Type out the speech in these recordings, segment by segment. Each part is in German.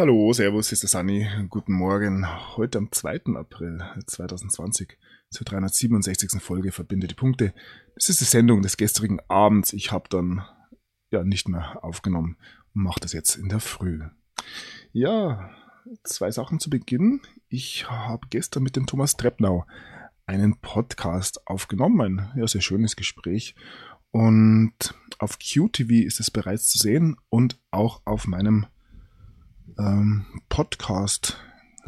Hallo, Servus, hier ist der Sunny. Guten Morgen. Heute am 2. April 2020 zur 367. Folge Verbinde die Punkte. Das ist die Sendung des gestrigen Abends. Ich habe dann ja nicht mehr aufgenommen und mache das jetzt in der Früh. Ja, zwei Sachen zu Beginn. Ich habe gestern mit dem Thomas Treppnau einen Podcast aufgenommen, ein ja, sehr schönes Gespräch. Und auf QTV ist es bereits zu sehen und auch auf meinem ähm, Podcast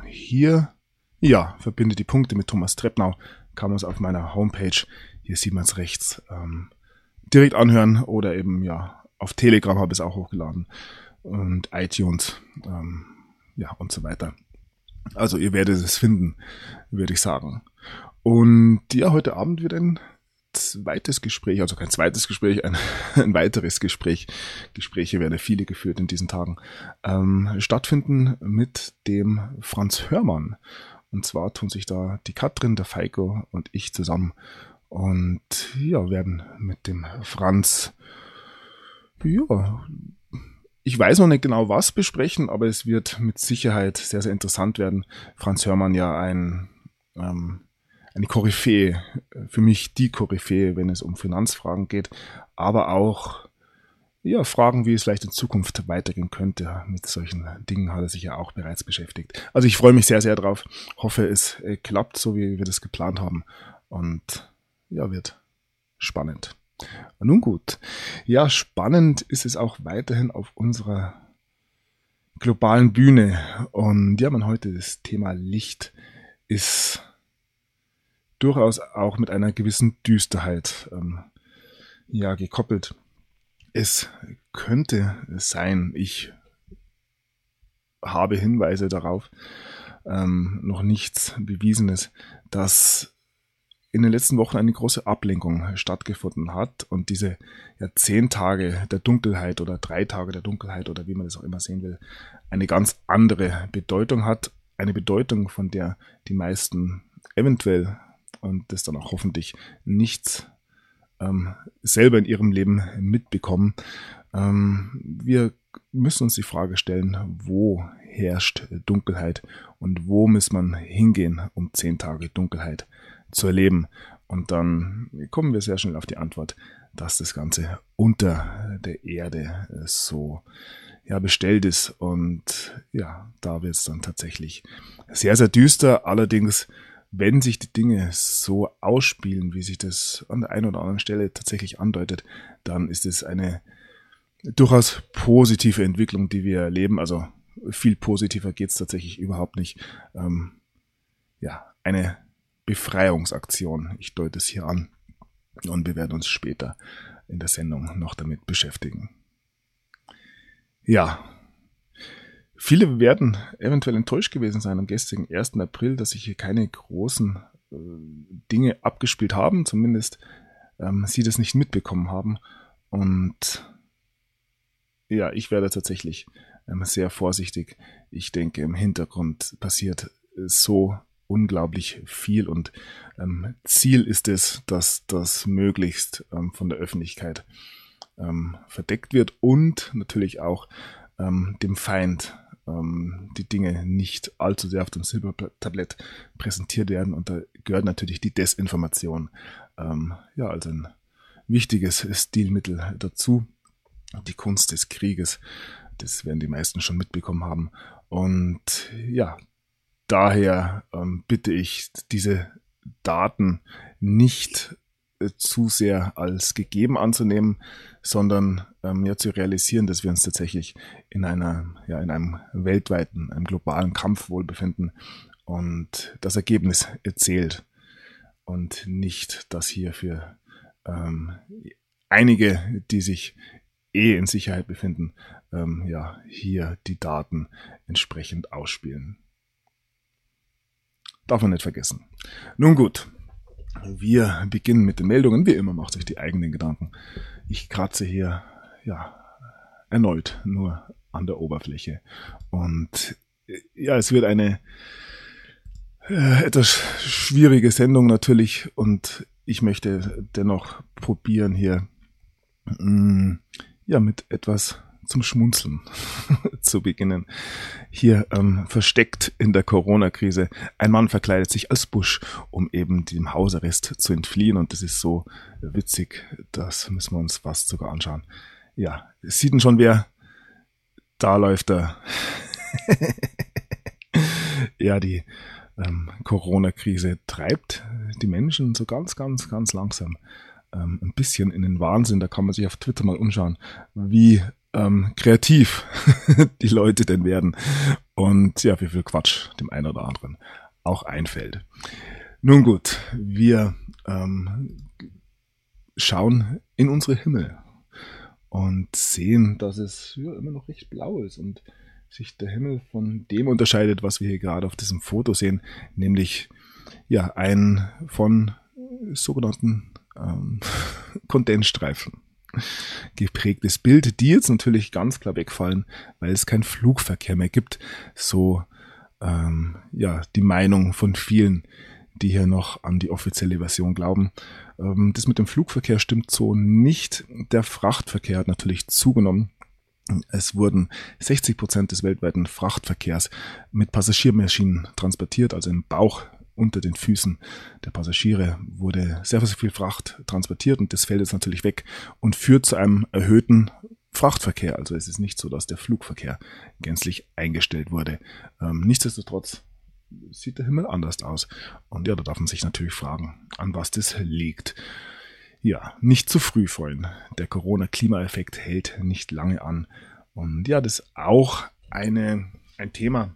hier, ja, verbinde die Punkte mit Thomas Treppnau, kann man es auf meiner Homepage, hier sieht man es rechts, ähm, direkt anhören oder eben, ja, auf Telegram habe ich es auch hochgeladen und iTunes, ähm, ja, und so weiter. Also ihr werdet es finden, würde ich sagen. Und ja, heute Abend wird ein zweites Gespräch, also kein zweites Gespräch, ein, ein weiteres Gespräch, Gespräche werden viele geführt in diesen Tagen, ähm, stattfinden mit dem Franz Hörmann. Und zwar tun sich da die Katrin, der Feiko und ich zusammen und ja, werden mit dem Franz, ja, ich weiß noch nicht genau was besprechen, aber es wird mit Sicherheit sehr, sehr interessant werden. Franz Hörmann ja ein ähm, eine Koryphäe, für mich die Koryphäe, wenn es um Finanzfragen geht, aber auch ja, Fragen, wie es vielleicht in Zukunft weitergehen könnte. Mit solchen Dingen hat er sich ja auch bereits beschäftigt. Also ich freue mich sehr, sehr drauf. Hoffe, es äh, klappt, so wie wir das geplant haben. Und ja, wird spannend. Nun gut. Ja, spannend ist es auch weiterhin auf unserer globalen Bühne. Und ja, man heute das Thema Licht ist durchaus auch mit einer gewissen Düsterheit ähm, ja gekoppelt. Es könnte sein, ich habe Hinweise darauf, ähm, noch nichts Bewiesenes, dass in den letzten Wochen eine große Ablenkung stattgefunden hat und diese ja, zehn Tage der Dunkelheit oder drei Tage der Dunkelheit oder wie man das auch immer sehen will, eine ganz andere Bedeutung hat. Eine Bedeutung, von der die meisten eventuell und das dann auch hoffentlich nichts ähm, selber in ihrem Leben mitbekommen. Ähm, wir müssen uns die Frage stellen, wo herrscht Dunkelheit und wo muss man hingehen, um zehn Tage Dunkelheit zu erleben. Und dann kommen wir sehr schnell auf die Antwort, dass das Ganze unter der Erde so ja, bestellt ist. Und ja, da wird es dann tatsächlich sehr, sehr düster. Allerdings wenn sich die Dinge so ausspielen, wie sich das an der einen oder anderen Stelle tatsächlich andeutet, dann ist es eine durchaus positive Entwicklung, die wir erleben. Also viel positiver geht's tatsächlich überhaupt nicht. Ähm, ja, eine Befreiungsaktion. Ich deute es hier an. Und wir werden uns später in der Sendung noch damit beschäftigen. Ja, Viele werden eventuell enttäuscht gewesen sein am gestrigen 1. April, dass sich hier keine großen äh, Dinge abgespielt haben, zumindest ähm, sie das nicht mitbekommen haben. Und ja, ich werde tatsächlich ähm, sehr vorsichtig. Ich denke, im Hintergrund passiert so unglaublich viel und ähm, Ziel ist es, dass das möglichst ähm, von der Öffentlichkeit ähm, verdeckt wird und natürlich auch ähm, dem Feind ähm, die Dinge nicht allzu sehr auf dem Silbertablett präsentiert werden. Und da gehört natürlich die Desinformation, ähm, ja, also ein wichtiges Stilmittel dazu. Die Kunst des Krieges, das werden die meisten schon mitbekommen haben. Und ja, daher ähm, bitte ich, diese Daten nicht zu sehr als gegeben anzunehmen, sondern ähm, ja zu realisieren, dass wir uns tatsächlich in einer, ja, in einem weltweiten, einem globalen Kampf wohl befinden und das Ergebnis erzählt und nicht, dass hier für ähm, einige, die sich eh in Sicherheit befinden, ähm, ja, hier die Daten entsprechend ausspielen. Darf man nicht vergessen. Nun gut, wir beginnen mit den Meldungen. Wie immer macht euch die eigenen Gedanken. Ich kratze hier, ja, erneut nur an der Oberfläche. Und ja, es wird eine äh, etwas schwierige Sendung natürlich und ich möchte dennoch probieren hier mh, mm, ja mit etwas zum Schmunzeln zu beginnen. Hier ähm, versteckt in der Corona-Krise. Ein Mann verkleidet sich als Busch, um eben dem Hausarrest zu entfliehen. Und das ist so witzig, das müssen wir uns fast sogar anschauen. Ja, sieht denn schon wer? Da läuft er. ja, die ähm, Corona-Krise treibt die Menschen so ganz, ganz, ganz langsam ähm, ein bisschen in den Wahnsinn. Da kann man sich auf Twitter mal umschauen, wie ähm, kreativ die Leute denn werden und ja, wie viel Quatsch dem einen oder anderen auch einfällt. Nun gut, wir ähm, schauen in unsere Himmel und sehen, dass es ja, immer noch recht blau ist und sich der Himmel von dem unterscheidet, was wir hier gerade auf diesem Foto sehen, nämlich ja ein von sogenannten ähm, Kondensstreifen geprägtes Bild, die jetzt natürlich ganz klar wegfallen, weil es keinen Flugverkehr mehr gibt. So ähm, ja die Meinung von vielen, die hier noch an die offizielle Version glauben. Ähm, das mit dem Flugverkehr stimmt so nicht. Der Frachtverkehr hat natürlich zugenommen. Es wurden 60 Prozent des weltweiten Frachtverkehrs mit Passagiermaschinen transportiert, also im Bauch unter den Füßen der Passagiere wurde sehr, sehr viel Fracht transportiert und das fällt jetzt natürlich weg und führt zu einem erhöhten Frachtverkehr. Also es ist nicht so, dass der Flugverkehr gänzlich eingestellt wurde. Ähm, nichtsdestotrotz sieht der Himmel anders aus. Und ja, da darf man sich natürlich fragen, an was das liegt. Ja, nicht zu früh freuen. Der Corona-Klimaeffekt hält nicht lange an. Und ja, das ist auch eine, ein Thema,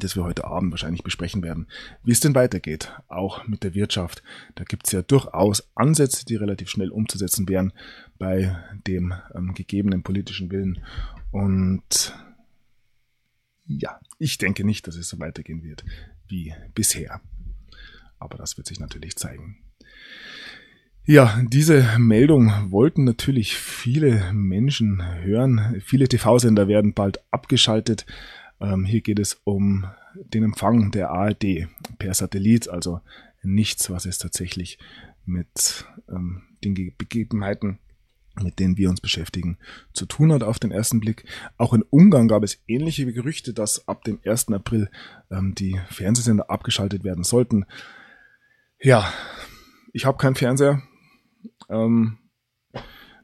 das wir heute Abend wahrscheinlich besprechen werden, wie es denn weitergeht, auch mit der Wirtschaft. Da gibt es ja durchaus Ansätze, die relativ schnell umzusetzen wären bei dem ähm, gegebenen politischen Willen. Und ja, ich denke nicht, dass es so weitergehen wird wie bisher. Aber das wird sich natürlich zeigen. Ja, diese Meldung wollten natürlich viele Menschen hören. Viele TV-Sender werden bald abgeschaltet. Ähm, hier geht es um den Empfang der ARD per Satellit, also nichts, was es tatsächlich mit ähm, den Begebenheiten, mit denen wir uns beschäftigen, zu tun hat auf den ersten Blick. Auch in Ungarn gab es ähnliche Gerüchte, dass ab dem 1. April ähm, die Fernsehsender abgeschaltet werden sollten. Ja, ich habe keinen Fernseher. Ähm,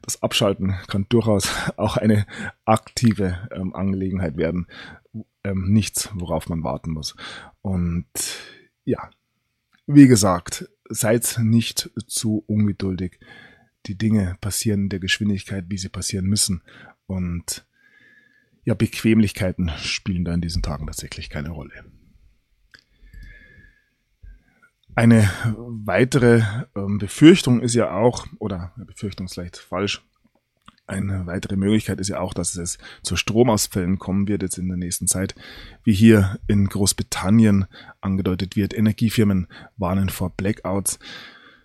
das Abschalten kann durchaus auch eine aktive ähm, Angelegenheit werden. Ähm, nichts, worauf man warten muss. Und ja, wie gesagt, seid nicht zu ungeduldig. Die Dinge passieren in der Geschwindigkeit, wie sie passieren müssen. Und ja, Bequemlichkeiten spielen da in diesen Tagen tatsächlich keine Rolle. Eine weitere ähm, Befürchtung ist ja auch, oder Befürchtung ist vielleicht falsch, eine weitere Möglichkeit ist ja auch, dass es zu Stromausfällen kommen wird jetzt in der nächsten Zeit, wie hier in Großbritannien angedeutet wird. Energiefirmen warnen vor Blackouts.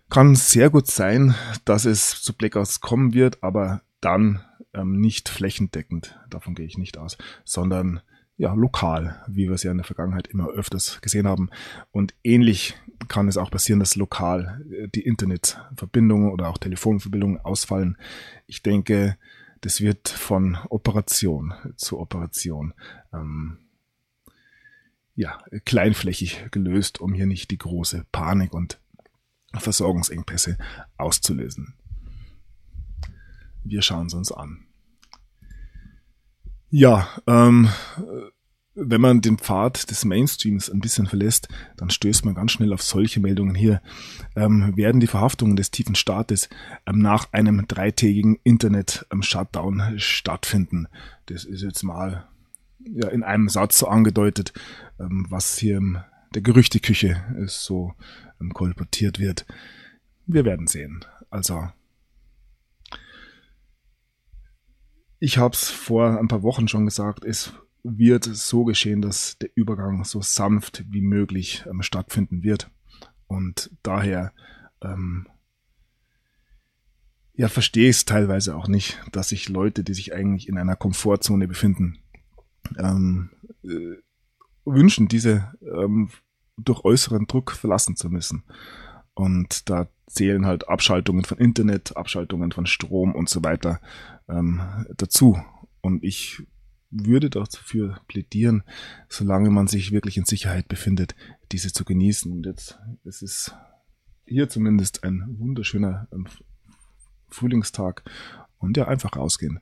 Kann sehr gut sein, dass es zu Blackouts kommen wird, aber dann ähm, nicht flächendeckend, davon gehe ich nicht aus, sondern ja, lokal, wie wir es ja in der Vergangenheit immer öfters gesehen haben. Und ähnlich kann es auch passieren, dass lokal äh, die Internetverbindungen oder auch Telefonverbindungen ausfallen. Ich denke, das wird von Operation zu Operation ähm, ja, kleinflächig gelöst, um hier nicht die große Panik und Versorgungsengpässe auszulösen. Wir schauen es uns an. Ja, ähm, wenn man den Pfad des Mainstreams ein bisschen verlässt, dann stößt man ganz schnell auf solche Meldungen hier. Ähm, werden die Verhaftungen des tiefen Staates ähm, nach einem dreitägigen Internet-Shutdown ähm, stattfinden? Das ist jetzt mal ja, in einem Satz so angedeutet, ähm, was hier in der Gerüchteküche ist, so ähm, kolportiert wird. Wir werden sehen. Also ich habe es vor ein paar Wochen schon gesagt, es wird so geschehen, dass der Übergang so sanft wie möglich ähm, stattfinden wird. Und daher ähm, ja, verstehe ich es teilweise auch nicht, dass sich Leute, die sich eigentlich in einer Komfortzone befinden, ähm, äh, wünschen, diese ähm, durch äußeren Druck verlassen zu müssen. Und da zählen halt Abschaltungen von Internet, Abschaltungen von Strom und so weiter ähm, dazu. Und ich würde dafür plädieren, solange man sich wirklich in Sicherheit befindet, diese zu genießen. Und jetzt, es ist hier zumindest ein wunderschöner ähm, Frühlingstag und ja, einfach rausgehen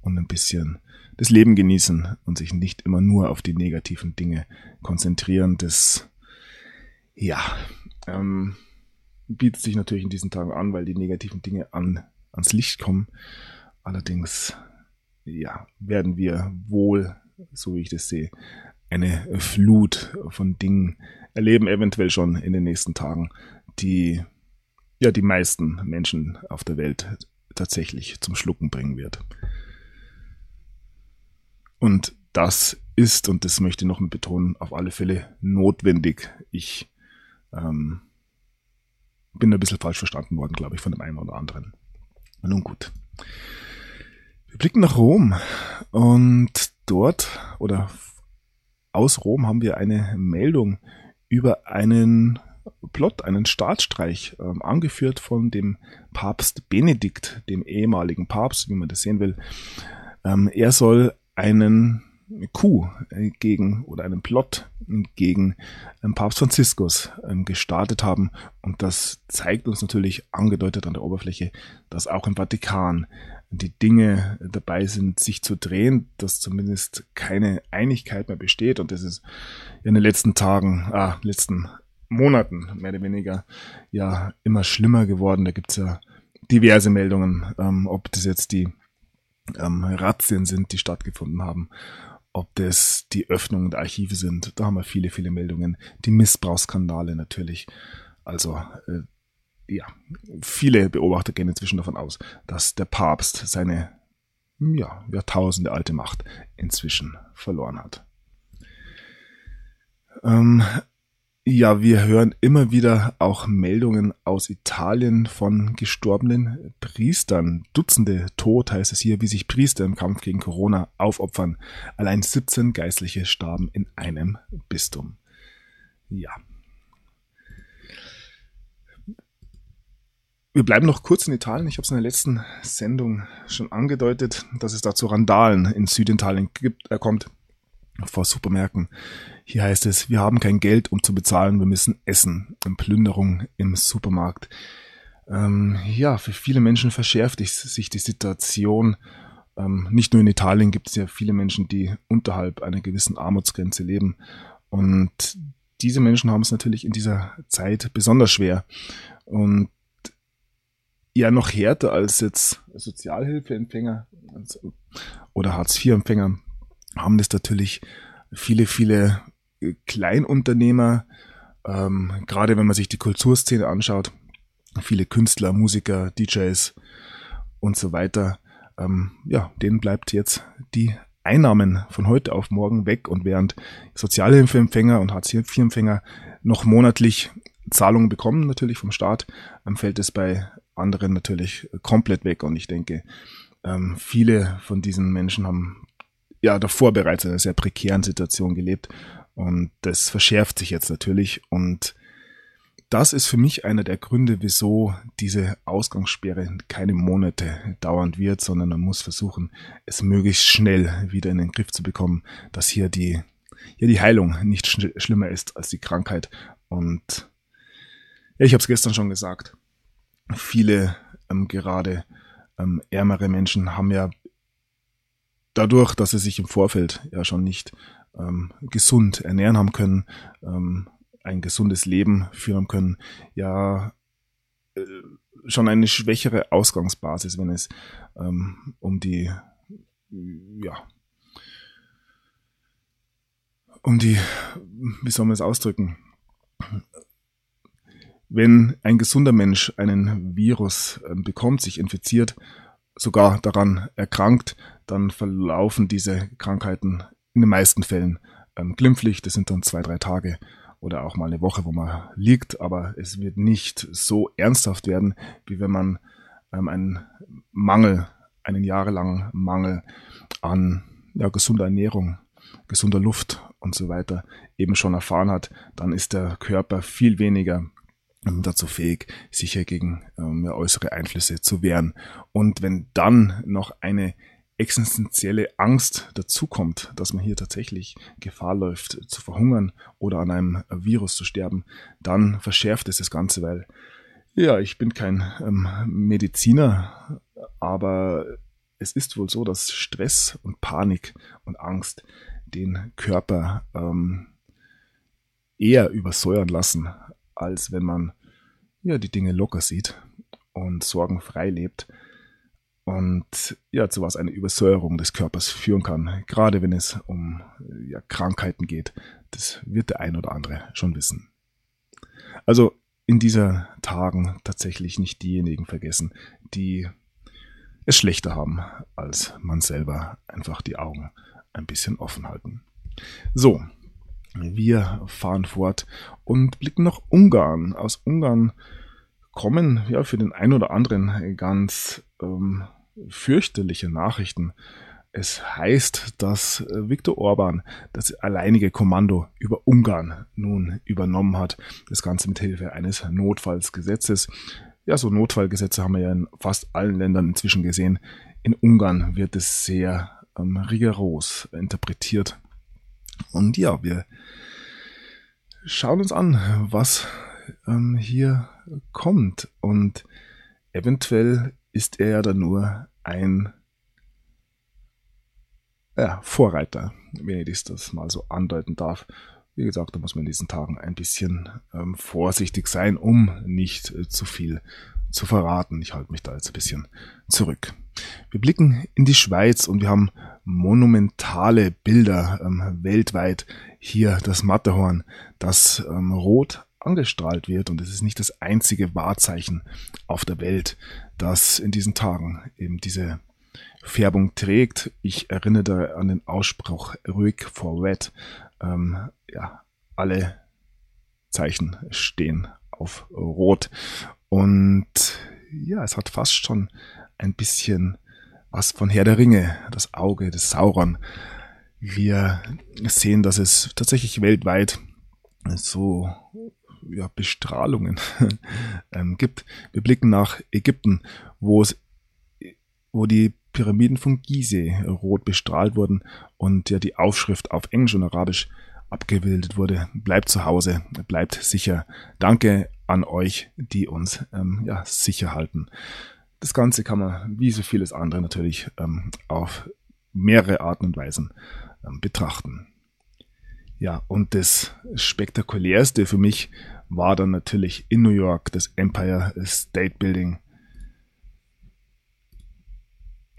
und ein bisschen das Leben genießen und sich nicht immer nur auf die negativen Dinge konzentrieren. Das, ja, ähm, bietet sich natürlich in diesen Tagen an, weil die negativen Dinge an, ans Licht kommen. Allerdings, ja, werden wir wohl, so wie ich das sehe, eine Flut von Dingen erleben, eventuell schon in den nächsten Tagen, die ja die meisten Menschen auf der Welt tatsächlich zum Schlucken bringen wird. Und das ist, und das möchte ich noch betonen, auf alle Fälle notwendig. Ich ähm, bin ein bisschen falsch verstanden worden, glaube ich, von dem einen oder anderen. Nun gut. Wir blicken nach Rom und dort oder aus Rom haben wir eine Meldung über einen Plot, einen Staatsstreich, äh, angeführt von dem Papst Benedikt, dem ehemaligen Papst, wie man das sehen will. Ähm, er soll einen Coup gegen oder einen Plot gegen ähm, Papst Franziskus ähm, gestartet haben. Und das zeigt uns natürlich angedeutet an der Oberfläche, dass auch im Vatikan die Dinge dabei sind, sich zu drehen, dass zumindest keine Einigkeit mehr besteht. Und das ist in den letzten Tagen, ah, letzten Monaten mehr oder weniger ja immer schlimmer geworden. Da gibt's ja diverse Meldungen, ähm, ob das jetzt die ähm, Razzien sind, die stattgefunden haben, ob das die Öffnungen der Archive sind. Da haben wir viele, viele Meldungen. Die Missbrauchsskandale natürlich. Also äh, ja, viele Beobachter gehen inzwischen davon aus, dass der Papst seine ja, Jahrtausende alte Macht inzwischen verloren hat. Ähm, ja, wir hören immer wieder auch Meldungen aus Italien von gestorbenen Priestern. Dutzende tot heißt es hier, wie sich Priester im Kampf gegen Corona aufopfern. Allein 17 Geistliche starben in einem Bistum. Ja. Wir bleiben noch kurz in Italien. Ich habe es in der letzten Sendung schon angedeutet, dass es da zu Randalen in Süditalien gibt, äh, kommt vor Supermärkten. Hier heißt es, wir haben kein Geld, um zu bezahlen, wir müssen essen. Eine Plünderung im Supermarkt. Ähm, ja, für viele Menschen verschärft sich die Situation. Ähm, nicht nur in Italien gibt es ja viele Menschen, die unterhalb einer gewissen Armutsgrenze leben. Und diese Menschen haben es natürlich in dieser Zeit besonders schwer. Und ja, noch härter als jetzt Sozialhilfeempfänger oder Hartz-IV-Empfänger haben das natürlich viele, viele Kleinunternehmer, ähm, gerade wenn man sich die Kulturszene anschaut, viele Künstler, Musiker, DJs und so weiter, ähm, ja, denen bleibt jetzt die Einnahmen von heute auf morgen weg und während Sozialhilfeempfänger und Hartz-IV-Empfänger noch monatlich Zahlungen bekommen, natürlich vom Staat, ähm, fällt es bei anderen natürlich komplett weg. Und ich denke, ähm, viele von diesen Menschen haben ja davor bereits in einer sehr prekären Situation gelebt und das verschärft sich jetzt natürlich und das ist für mich einer der Gründe, wieso diese Ausgangssperre keine Monate dauern wird, sondern man muss versuchen, es möglichst schnell wieder in den Griff zu bekommen, dass hier die, ja, die Heilung nicht sch schlimmer ist als die Krankheit. Und ja, ich habe es gestern schon gesagt, viele ähm, gerade ähm, ärmere Menschen haben ja dadurch, dass sie sich im Vorfeld ja schon nicht ähm, gesund ernähren haben können, ähm, ein gesundes Leben führen können, ja äh, schon eine schwächere Ausgangsbasis, wenn es ähm, um die ja um die, wie soll man es ausdrücken, wenn ein gesunder Mensch einen Virus äh, bekommt, sich infiziert, sogar daran erkrankt, dann verlaufen diese Krankheiten in den meisten Fällen ähm, glimpflich. Das sind dann zwei, drei Tage oder auch mal eine Woche, wo man liegt, aber es wird nicht so ernsthaft werden, wie wenn man ähm, einen Mangel, einen jahrelangen Mangel an ja, gesunder Ernährung, gesunder Luft und so weiter eben schon erfahren hat, dann ist der Körper viel weniger dazu fähig, sich hier gegen ähm, äußere Einflüsse zu wehren. Und wenn dann noch eine existenzielle Angst dazukommt, dass man hier tatsächlich Gefahr läuft zu verhungern oder an einem Virus zu sterben, dann verschärft es das Ganze, weil ja, ich bin kein ähm, Mediziner, aber es ist wohl so, dass Stress und Panik und Angst den Körper ähm, eher übersäuern lassen, als wenn man ja die Dinge locker sieht und sorgenfrei lebt und ja, zu was eine Übersäuerung des Körpers führen kann, gerade wenn es um ja, Krankheiten geht. Das wird der ein oder andere schon wissen. Also in dieser Tagen tatsächlich nicht diejenigen vergessen, die es schlechter haben als man selber, einfach die Augen ein bisschen offen halten. So, wir fahren fort und blicken nach Ungarn. Aus Ungarn kommen ja für den einen oder anderen ganz ähm, fürchterliche Nachrichten. Es heißt, dass äh, Viktor Orban das alleinige Kommando über Ungarn nun übernommen hat. Das Ganze mit Hilfe eines Notfallsgesetzes. Ja, so Notfallgesetze haben wir ja in fast allen Ländern inzwischen gesehen. In Ungarn wird es sehr ähm, rigoros interpretiert. Und ja, wir schauen uns an, was ähm, hier kommt. Und eventuell ist er ja dann nur ein ja, Vorreiter, wenn ich das mal so andeuten darf. Wie gesagt, da muss man in diesen Tagen ein bisschen ähm, vorsichtig sein, um nicht äh, zu viel zu verraten. Ich halte mich da jetzt ein bisschen zurück. Wir blicken in die Schweiz und wir haben monumentale Bilder ähm, weltweit. Hier das Matterhorn, das ähm, rot angestrahlt wird. Und es ist nicht das einzige Wahrzeichen auf der Welt, das in diesen Tagen eben diese Färbung trägt. Ich erinnere an den Ausspruch ruhig for red. Ähm, ja, alle Zeichen stehen auf Rot. Und ja, es hat fast schon ein bisschen was von Herr der Ringe, das Auge des Sauron. Wir sehen, dass es tatsächlich weltweit so ja, Bestrahlungen ähm, gibt. Wir blicken nach Ägypten, wo es, wo die Pyramiden von Gizeh rot bestrahlt wurden und ja die Aufschrift auf Englisch und Arabisch abgebildet wurde. Bleibt zu Hause, bleibt sicher. Danke an euch, die uns ähm, ja, sicher halten. Das Ganze kann man, wie so vieles andere, natürlich ähm, auf mehrere Arten und Weisen ähm, betrachten. Ja, und das Spektakulärste für mich war dann natürlich in New York das Empire State Building.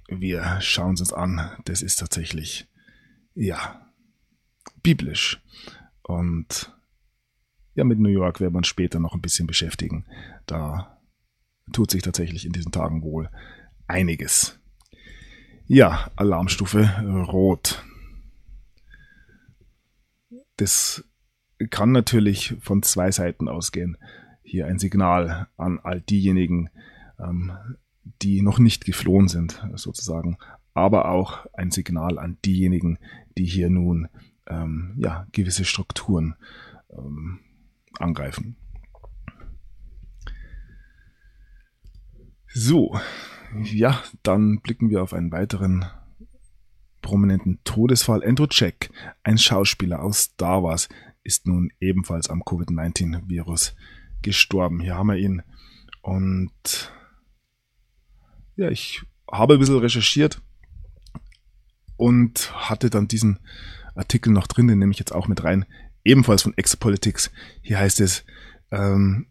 Wir schauen es uns an. Das ist tatsächlich, ja, biblisch. Und ja, mit New York werden wir uns später noch ein bisschen beschäftigen. Da tut sich tatsächlich in diesen Tagen wohl einiges. Ja, Alarmstufe Rot das kann natürlich von zwei Seiten ausgehen. Hier ein Signal an all diejenigen, ähm, die noch nicht geflohen sind, sozusagen, aber auch ein Signal an diejenigen, die hier nun ähm, ja, gewisse Strukturen ähm, angreifen. So, ja, dann blicken wir auf einen weiteren prominenten Todesfall. Andrew Jack, ein Schauspieler aus Star Wars, ist nun ebenfalls am Covid-19-Virus gestorben. Hier haben wir ihn. Und ja, ich habe ein bisschen recherchiert und hatte dann diesen Artikel noch drin, den nehme ich jetzt auch mit rein. Ebenfalls von Exopolitics. Hier heißt es, ähm,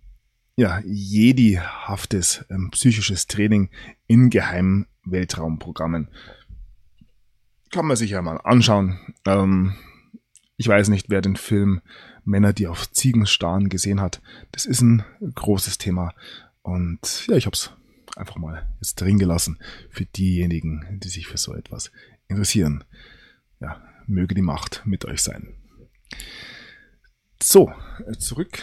ja, Jedi-haftes ähm, psychisches Training in geheimen Weltraumprogrammen kann man sich ja mal anschauen. Ähm, ich weiß nicht, wer den Film Männer, die auf Ziegen starren, gesehen hat. Das ist ein großes Thema. Und ja, ich habe es einfach mal jetzt drin gelassen für diejenigen, die sich für so etwas interessieren. Ja, möge die Macht mit euch sein. So, zurück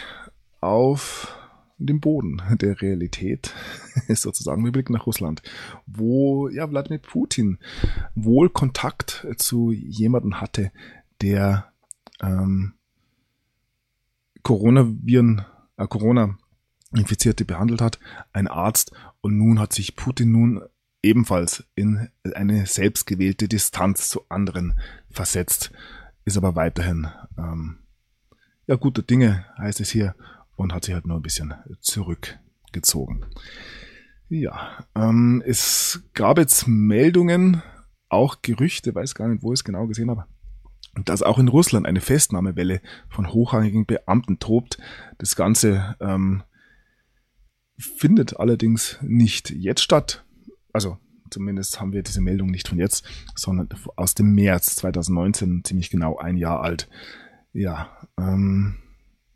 auf dem Boden der Realität ist sozusagen. Wir blicken nach Russland, wo ja Wladimir Putin wohl Kontakt zu jemandem hatte, der ähm, Coronaviren, äh, Corona Infizierte behandelt hat, ein Arzt, und nun hat sich Putin nun ebenfalls in eine selbstgewählte Distanz zu anderen versetzt, ist aber weiterhin ähm, ja guter Dinge, heißt es hier, und hat sich halt nur ein bisschen zurückgezogen. Ja, ähm, es gab jetzt Meldungen, auch Gerüchte, weiß gar nicht, wo ich es genau gesehen habe, dass auch in Russland eine Festnahmewelle von hochrangigen Beamten tobt. Das Ganze ähm, findet allerdings nicht jetzt statt. Also zumindest haben wir diese Meldung nicht von jetzt, sondern aus dem März 2019, ziemlich genau ein Jahr alt. Ja, ähm,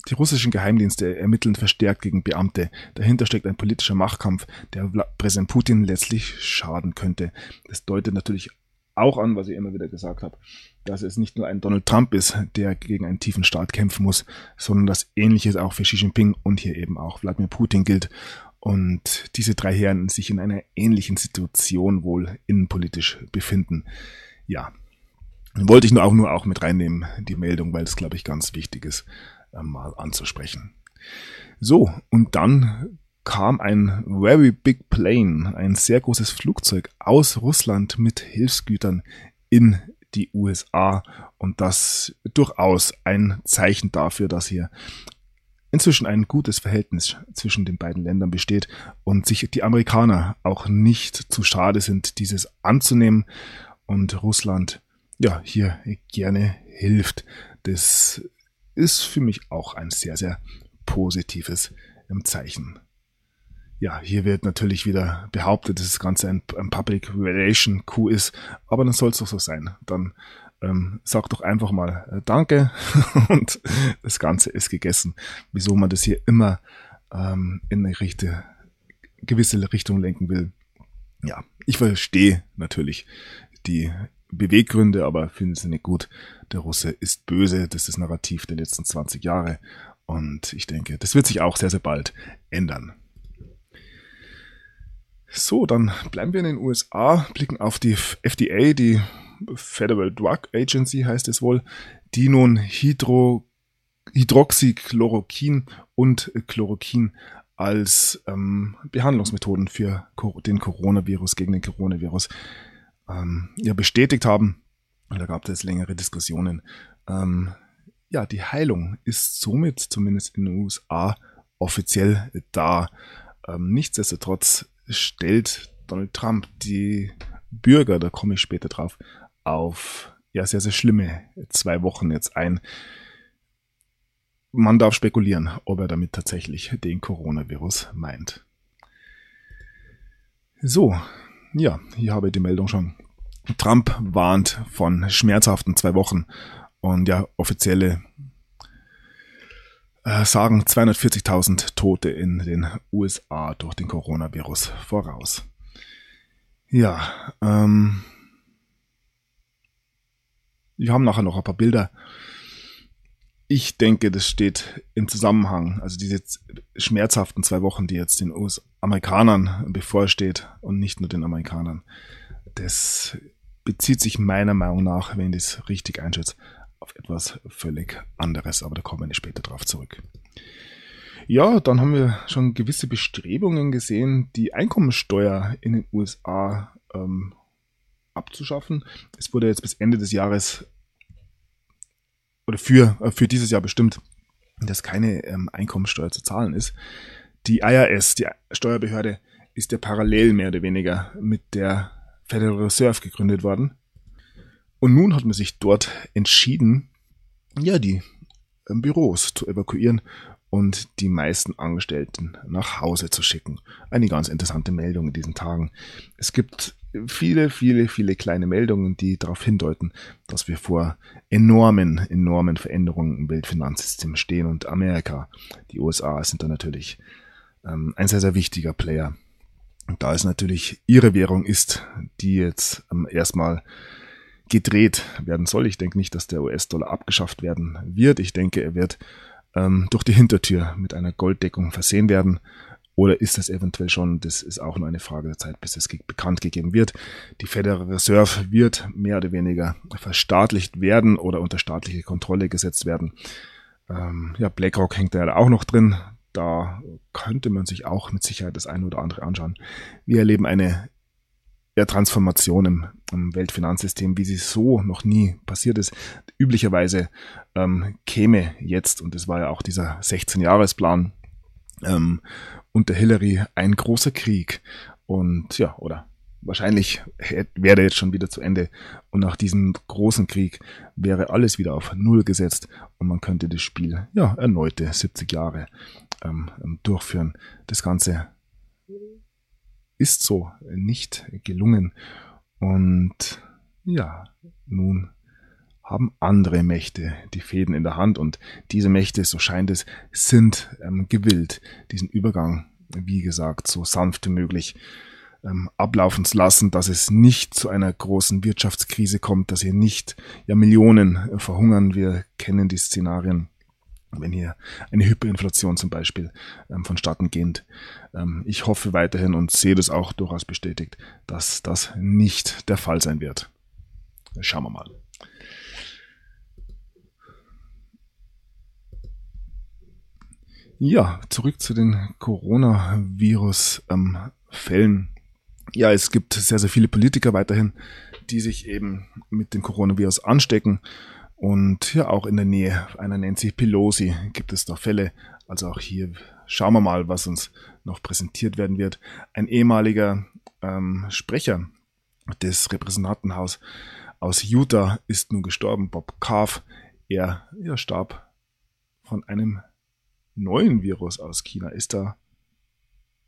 die russischen Geheimdienste ermitteln verstärkt gegen Beamte. Dahinter steckt ein politischer Machtkampf, der Präsident Putin letztlich schaden könnte. Das deutet natürlich auch an, was ich immer wieder gesagt habe, dass es nicht nur ein Donald Trump ist, der gegen einen tiefen Staat kämpfen muss, sondern dass ähnliches auch für Xi Jinping und hier eben auch Wladimir Putin gilt. Und diese drei Herren sich in einer ähnlichen Situation wohl innenpolitisch befinden. Ja, wollte ich nur auch nur auch mit reinnehmen, die Meldung, weil es, glaube ich, ganz wichtig ist, mal anzusprechen. So, und dann kam ein Very Big Plane, ein sehr großes Flugzeug aus Russland mit Hilfsgütern in die USA und das durchaus ein Zeichen dafür, dass hier inzwischen ein gutes Verhältnis zwischen den beiden Ländern besteht und sich die Amerikaner auch nicht zu schade sind, dieses anzunehmen und Russland ja hier gerne hilft. Das ist für mich auch ein sehr, sehr positives Zeichen. Ja, hier wird natürlich wieder behauptet, dass das Ganze ein, ein Public Relation Coup ist, aber dann soll es doch so sein. Dann ähm, sag doch einfach mal äh, Danke und das Ganze ist gegessen. Wieso man das hier immer ähm, in eine Richte, gewisse Richtung lenken will. Ja, ich verstehe natürlich die Beweggründe, aber finde sie nicht gut. Der Russe ist böse, das ist das Narrativ der letzten 20 Jahre und ich denke, das wird sich auch sehr, sehr bald ändern. So, dann bleiben wir in den USA, blicken auf die FDA, die Federal Drug Agency heißt es wohl, die nun Hydro, Hydroxychloroquin und Chloroquin als ähm, Behandlungsmethoden für den Coronavirus, gegen den Coronavirus ähm, ja, bestätigt haben. Da gab es längere Diskussionen. Ähm, ja, die Heilung ist somit zumindest in den USA offiziell da. Ähm, nichtsdestotrotz stellt Donald Trump die Bürger, da komme ich später drauf, auf ja sehr, sehr schlimme zwei Wochen jetzt ein. Man darf spekulieren, ob er damit tatsächlich den Coronavirus meint. So, ja, hier habe ich die Meldung schon. Trump warnt von schmerzhaften zwei Wochen und ja, offizielle äh, sagen 240.000 Tote in den USA durch den Coronavirus voraus. Ja, ähm, wir haben nachher noch ein paar Bilder. Ich denke, das steht im Zusammenhang, also diese schmerzhaften zwei Wochen, die jetzt den US-Amerikanern bevorsteht und nicht nur den Amerikanern. Das bezieht sich meiner Meinung nach, wenn ich das richtig einschätze, auf etwas völlig anderes, aber da kommen wir später drauf zurück. Ja, dann haben wir schon gewisse Bestrebungen gesehen, die Einkommensteuer in den USA ähm, abzuschaffen. Es wurde jetzt bis Ende des Jahres oder für, äh, für dieses Jahr bestimmt, dass keine ähm, Einkommensteuer zu zahlen ist. Die IRS, die Steuerbehörde, ist ja parallel mehr oder weniger mit der Federal Reserve gegründet worden. Und nun hat man sich dort entschieden, ja, die ähm, Büros zu evakuieren und die meisten Angestellten nach Hause zu schicken. Eine ganz interessante Meldung in diesen Tagen. Es gibt viele, viele, viele kleine Meldungen, die darauf hindeuten, dass wir vor enormen, enormen Veränderungen im Weltfinanzsystem stehen und Amerika, die USA sind da natürlich ähm, ein sehr, sehr wichtiger Player. Und da es natürlich ihre Währung ist, die jetzt ähm, erstmal gedreht werden soll. Ich denke nicht, dass der US-Dollar abgeschafft werden wird. Ich denke, er wird ähm, durch die Hintertür mit einer Golddeckung versehen werden. Oder ist das eventuell schon? Das ist auch nur eine Frage der Zeit, bis es bekannt gegeben wird. Die Federal Reserve wird mehr oder weniger verstaatlicht werden oder unter staatliche Kontrolle gesetzt werden. Ähm, ja, BlackRock hängt da ja auch noch drin. Da könnte man sich auch mit Sicherheit das eine oder andere anschauen. Wir erleben eine ja, Transformation im, im, Weltfinanzsystem, wie sie so noch nie passiert ist. Üblicherweise ähm, käme jetzt, und das war ja auch dieser 16-Jahres-Plan ähm, unter Hillary, ein großer Krieg. Und ja, oder wahrscheinlich wäre jetzt schon wieder zu Ende. Und nach diesem großen Krieg wäre alles wieder auf Null gesetzt und man könnte das Spiel ja erneute 70 Jahre ähm, durchführen. Das Ganze ist so nicht gelungen. Und ja, nun haben andere Mächte die Fäden in der Hand und diese Mächte, so scheint es, sind ähm, gewillt, diesen Übergang, wie gesagt, so sanft wie möglich ähm, ablaufen zu lassen, dass es nicht zu einer großen Wirtschaftskrise kommt, dass hier nicht ja Millionen äh, verhungern. Wir kennen die Szenarien wenn hier eine Hyperinflation zum Beispiel ähm, vonstatten geht. Ähm, ich hoffe weiterhin und sehe das auch durchaus bestätigt, dass das nicht der Fall sein wird. Schauen wir mal. Ja, zurück zu den Coronavirus-Fällen. Ja, es gibt sehr, sehr viele Politiker weiterhin, die sich eben mit dem Coronavirus anstecken und ja, auch in der Nähe einer Nancy Pelosi gibt es da Fälle. Also auch hier schauen wir mal, was uns noch präsentiert werden wird. Ein ehemaliger ähm, Sprecher des Repräsentantenhaus aus Utah ist nun gestorben, Bob Carf. Er ja, starb von einem neuen Virus aus China. Ist da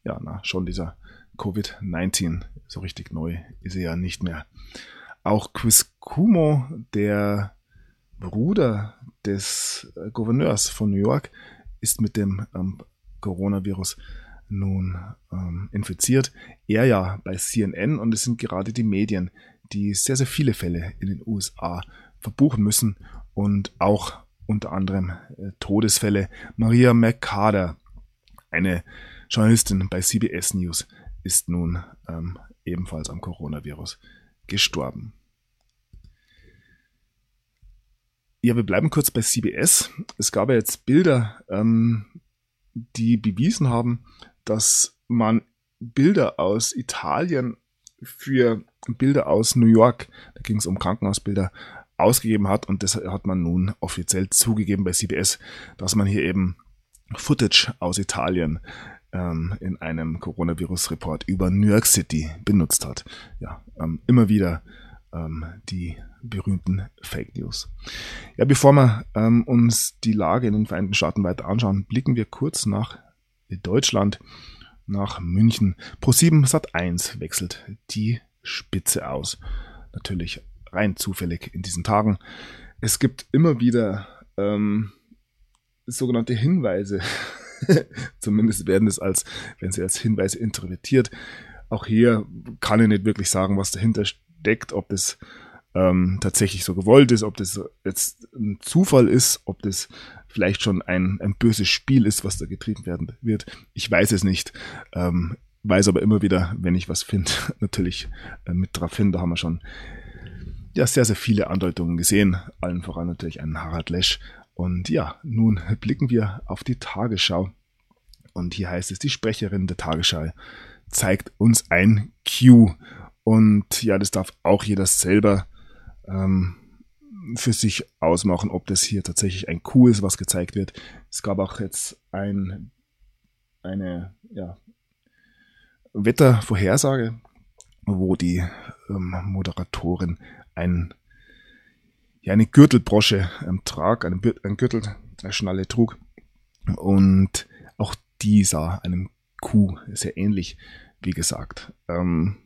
ja na, schon dieser Covid-19 so richtig neu ist er ja nicht mehr. Auch Chris Kumo, der Bruder des äh, Gouverneurs von New York ist mit dem ähm, Coronavirus nun ähm, infiziert. Er ja bei CNN und es sind gerade die Medien, die sehr, sehr viele Fälle in den USA verbuchen müssen und auch unter anderem äh, Todesfälle. Maria Mercader, eine Journalistin bei CBS News, ist nun ähm, ebenfalls am Coronavirus gestorben. Ja, wir bleiben kurz bei CBS. Es gab ja jetzt Bilder, ähm, die bewiesen haben, dass man Bilder aus Italien für Bilder aus New York, da ging es um Krankenhausbilder, ausgegeben hat und das hat man nun offiziell zugegeben bei CBS, dass man hier eben Footage aus Italien ähm, in einem Coronavirus-Report über New York City benutzt hat. Ja, ähm, immer wieder ähm, die berühmten Fake News. Ja, bevor wir ähm, uns die Lage in den Vereinigten Staaten weiter anschauen, blicken wir kurz nach Deutschland, nach München. Pro7 Sat 1 wechselt die Spitze aus. Natürlich rein zufällig in diesen Tagen. Es gibt immer wieder ähm, sogenannte Hinweise. Zumindest werden es als, wenn sie als Hinweise interpretiert. Auch hier kann ich nicht wirklich sagen, was dahinter steckt, ob das ähm, tatsächlich so gewollt ist, ob das jetzt ein Zufall ist, ob das vielleicht schon ein, ein böses Spiel ist, was da getrieben werden wird. Ich weiß es nicht. Ähm, weiß aber immer wieder, wenn ich was finde, natürlich äh, mit drauf hin. Da haben wir schon ja sehr, sehr viele Andeutungen gesehen. Allen voran natürlich einen Harald Lesch. Und ja, nun blicken wir auf die Tagesschau. Und hier heißt es, die Sprecherin der Tagesschau zeigt uns ein Q. Und ja, das darf auch jeder selber ähm, für sich ausmachen, ob das hier tatsächlich ein Coup ist, was gezeigt wird. Es gab auch jetzt ein, eine ja, Wettervorhersage, wo die ähm, Moderatorin ein, ja, eine Gürtelbrosche ähm, trag, eine, ein Gürtel, eine Schnalle trug. Und auch die sah einem Kuh sehr ähnlich, wie gesagt. Ähm,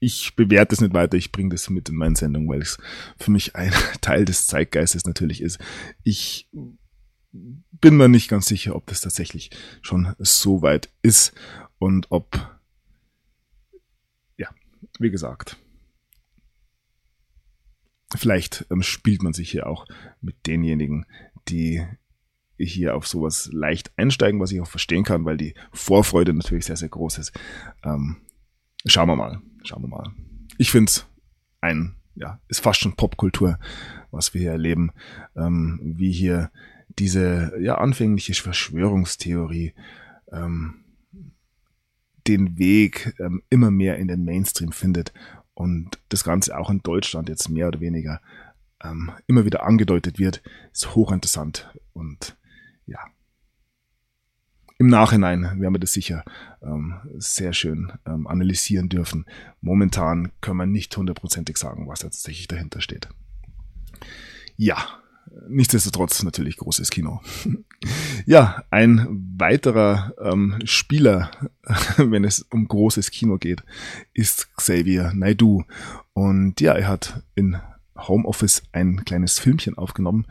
ich bewerte es nicht weiter, ich bringe das mit in meine Sendung, weil es für mich ein Teil des Zeitgeistes natürlich ist. Ich bin mir nicht ganz sicher, ob das tatsächlich schon so weit ist und ob, ja, wie gesagt, vielleicht ähm, spielt man sich hier auch mit denjenigen, die hier auf sowas leicht einsteigen, was ich auch verstehen kann, weil die Vorfreude natürlich sehr, sehr groß ist. Ähm, schauen wir mal. Schauen wir mal. Ich finde es ein, ja, ist fast schon Popkultur, was wir hier erleben, ähm, wie hier diese ja anfängliche Verschwörungstheorie, ähm, den Weg ähm, immer mehr in den Mainstream findet und das Ganze auch in Deutschland jetzt mehr oder weniger ähm, immer wieder angedeutet wird, ist hochinteressant und ja. Im Nachhinein werden wir das sicher ähm, sehr schön ähm, analysieren dürfen. Momentan können wir nicht hundertprozentig sagen, was tatsächlich dahinter steht. Ja, nichtsdestotrotz natürlich großes Kino. ja, ein weiterer ähm, Spieler, wenn es um großes Kino geht, ist Xavier Naidu. Und ja, er hat in Homeoffice ein kleines Filmchen aufgenommen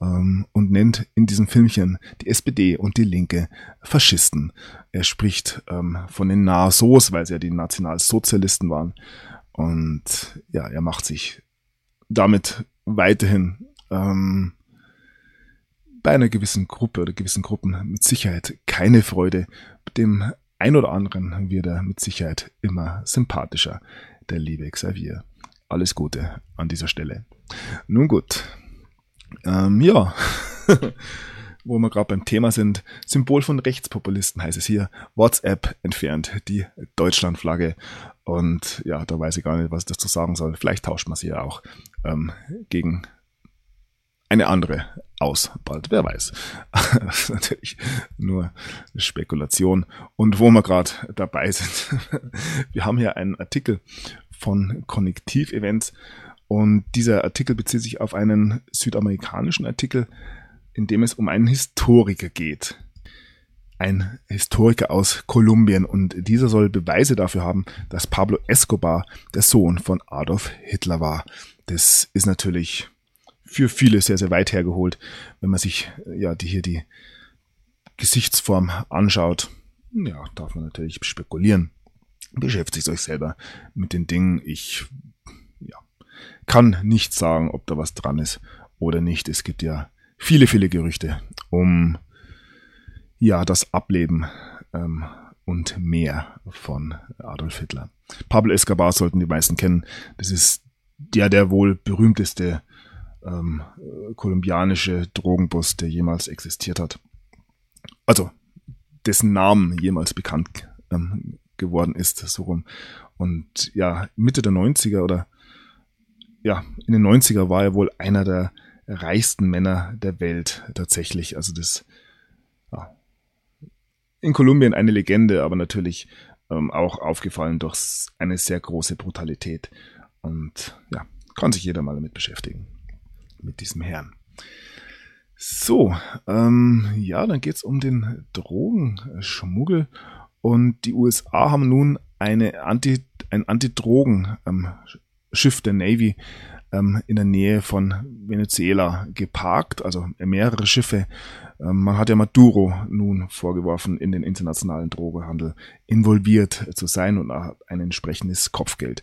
ähm, und nennt in diesem Filmchen die SPD und die Linke Faschisten. Er spricht ähm, von den Nasos, weil sie ja die Nationalsozialisten waren. Und ja, er macht sich damit weiterhin ähm, bei einer gewissen Gruppe oder gewissen Gruppen mit Sicherheit keine Freude. Dem ein oder anderen wird er mit Sicherheit immer sympathischer, der liebe Xavier. Alles Gute an dieser Stelle. Nun gut. Ähm, ja. Wo wir gerade beim Thema sind, Symbol von Rechtspopulisten heißt es hier, WhatsApp entfernt, die Deutschlandflagge. Und ja, da weiß ich gar nicht, was ich dazu sagen soll. Vielleicht tauscht man sie ja auch ähm, gegen eine andere aus bald, wer weiß. das ist natürlich nur Spekulation. Und wo wir gerade dabei sind, wir haben hier einen Artikel von Konnektiv Events und dieser Artikel bezieht sich auf einen südamerikanischen Artikel, in dem es um einen Historiker geht. Ein Historiker aus Kolumbien und dieser soll Beweise dafür haben, dass Pablo Escobar der Sohn von Adolf Hitler war. Das ist natürlich für viele sehr, sehr weit hergeholt, wenn man sich ja die hier die Gesichtsform anschaut. Ja, darf man natürlich spekulieren. Beschäftigt euch selber mit den Dingen. Ich ja, kann nicht sagen, ob da was dran ist oder nicht. Es gibt ja viele, viele Gerüchte um ja das Ableben ähm, und mehr von Adolf Hitler. Pablo Escobar sollten die meisten kennen. Das ist ja der wohl berühmteste ähm, kolumbianische Drogenbus, der jemals existiert hat. Also, dessen Namen jemals bekannt ähm, geworden ist, so rum. Und ja, Mitte der 90er oder ja, in den 90er war er wohl einer der reichsten Männer der Welt tatsächlich. Also das ja, in Kolumbien eine Legende, aber natürlich ähm, auch aufgefallen durch eine sehr große Brutalität. Und ja, kann sich jeder mal damit beschäftigen mit diesem Herrn. So, ähm, ja, dann geht's um den Drogenschmuggel und die USA haben nun eine Anti, ein Antidrogen-Schiff der Navy ähm, in der Nähe von Venezuela geparkt, also mehrere Schiffe. Ähm, man hat ja Maduro nun vorgeworfen, in den internationalen Drogenhandel involviert zu sein und ein entsprechendes Kopfgeld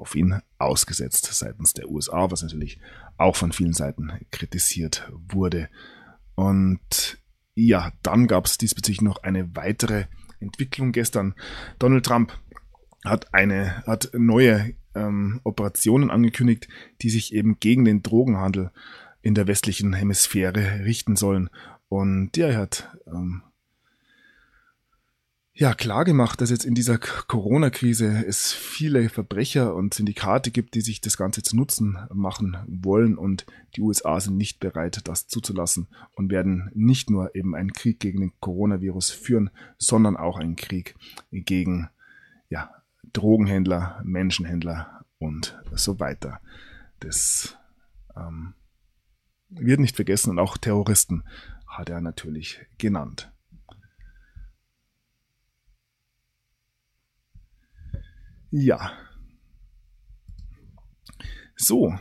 auf ihn ausgesetzt seitens der USA, was natürlich auch von vielen Seiten kritisiert wurde. Und ja, dann gab es diesbezüglich noch eine weitere Entwicklung gestern. Donald Trump hat eine, hat neue ähm, Operationen angekündigt, die sich eben gegen den Drogenhandel in der westlichen Hemisphäre richten sollen. Und ja, er hat ähm, ja, klar gemacht, dass jetzt in dieser Corona-Krise es viele Verbrecher und Syndikate gibt, die sich das Ganze zu Nutzen machen wollen und die USA sind nicht bereit, das zuzulassen und werden nicht nur eben einen Krieg gegen den Coronavirus führen, sondern auch einen Krieg gegen ja, Drogenhändler, Menschenhändler und so weiter. Das ähm, wird nicht vergessen und auch Terroristen hat er natürlich genannt. Ja. So,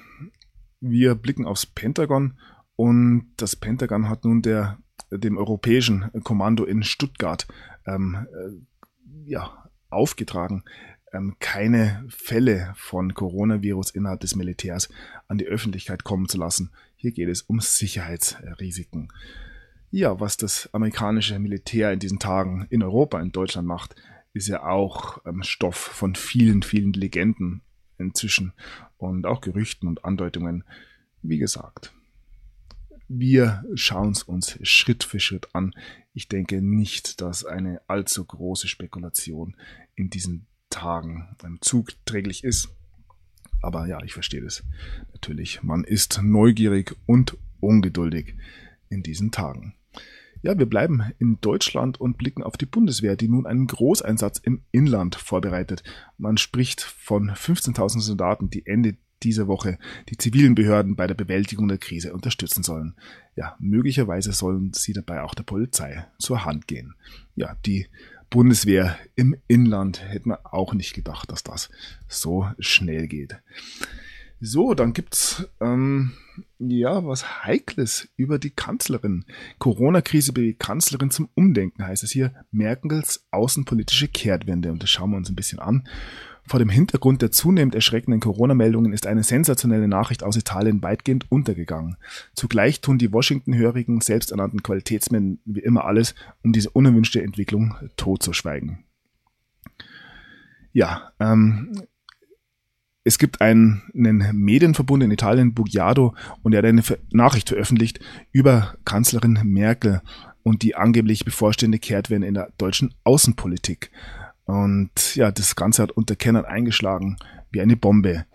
wir blicken aufs Pentagon und das Pentagon hat nun der, dem europäischen Kommando in Stuttgart ähm, äh, ja, aufgetragen, ähm, keine Fälle von Coronavirus innerhalb des Militärs an die Öffentlichkeit kommen zu lassen. Hier geht es um Sicherheitsrisiken. Ja, was das amerikanische Militär in diesen Tagen in Europa, in Deutschland macht, ist ja auch ähm, Stoff von vielen, vielen Legenden inzwischen und auch Gerüchten und Andeutungen. Wie gesagt, wir schauen es uns Schritt für Schritt an, ich denke nicht, dass eine allzu große Spekulation in diesen Tagen zugträglich ist. Aber ja, ich verstehe das natürlich. Man ist neugierig und ungeduldig in diesen Tagen. Ja, wir bleiben in Deutschland und blicken auf die Bundeswehr, die nun einen Großeinsatz im Inland vorbereitet. Man spricht von 15.000 Soldaten, die Ende dieser Woche die zivilen Behörden bei der Bewältigung der Krise unterstützen sollen. Ja, möglicherweise sollen sie dabei auch der Polizei zur Hand gehen. Ja, die Bundeswehr im Inland hätte man auch nicht gedacht, dass das so schnell geht. So, dann gibt's ähm, ja was Heikles über die Kanzlerin. Corona-Krise bewegt Kanzlerin zum Umdenken, heißt es hier. Merkels außenpolitische Kehrtwende. Und das schauen wir uns ein bisschen an. Vor dem Hintergrund der zunehmend erschreckenden Corona-Meldungen ist eine sensationelle Nachricht aus Italien weitgehend untergegangen. Zugleich tun die Washington-hörigen, selbsternannten Qualitätsmänner wie immer alles, um diese unerwünschte Entwicklung totzuschweigen. Ja, ähm, es gibt einen, einen, Medienverbund in Italien, Bugiardo, und er hat eine Nachricht veröffentlicht über Kanzlerin Merkel und die angeblich bevorstehende Kehrtwende in der deutschen Außenpolitik. Und ja, das Ganze hat unter Kennern eingeschlagen wie eine Bombe.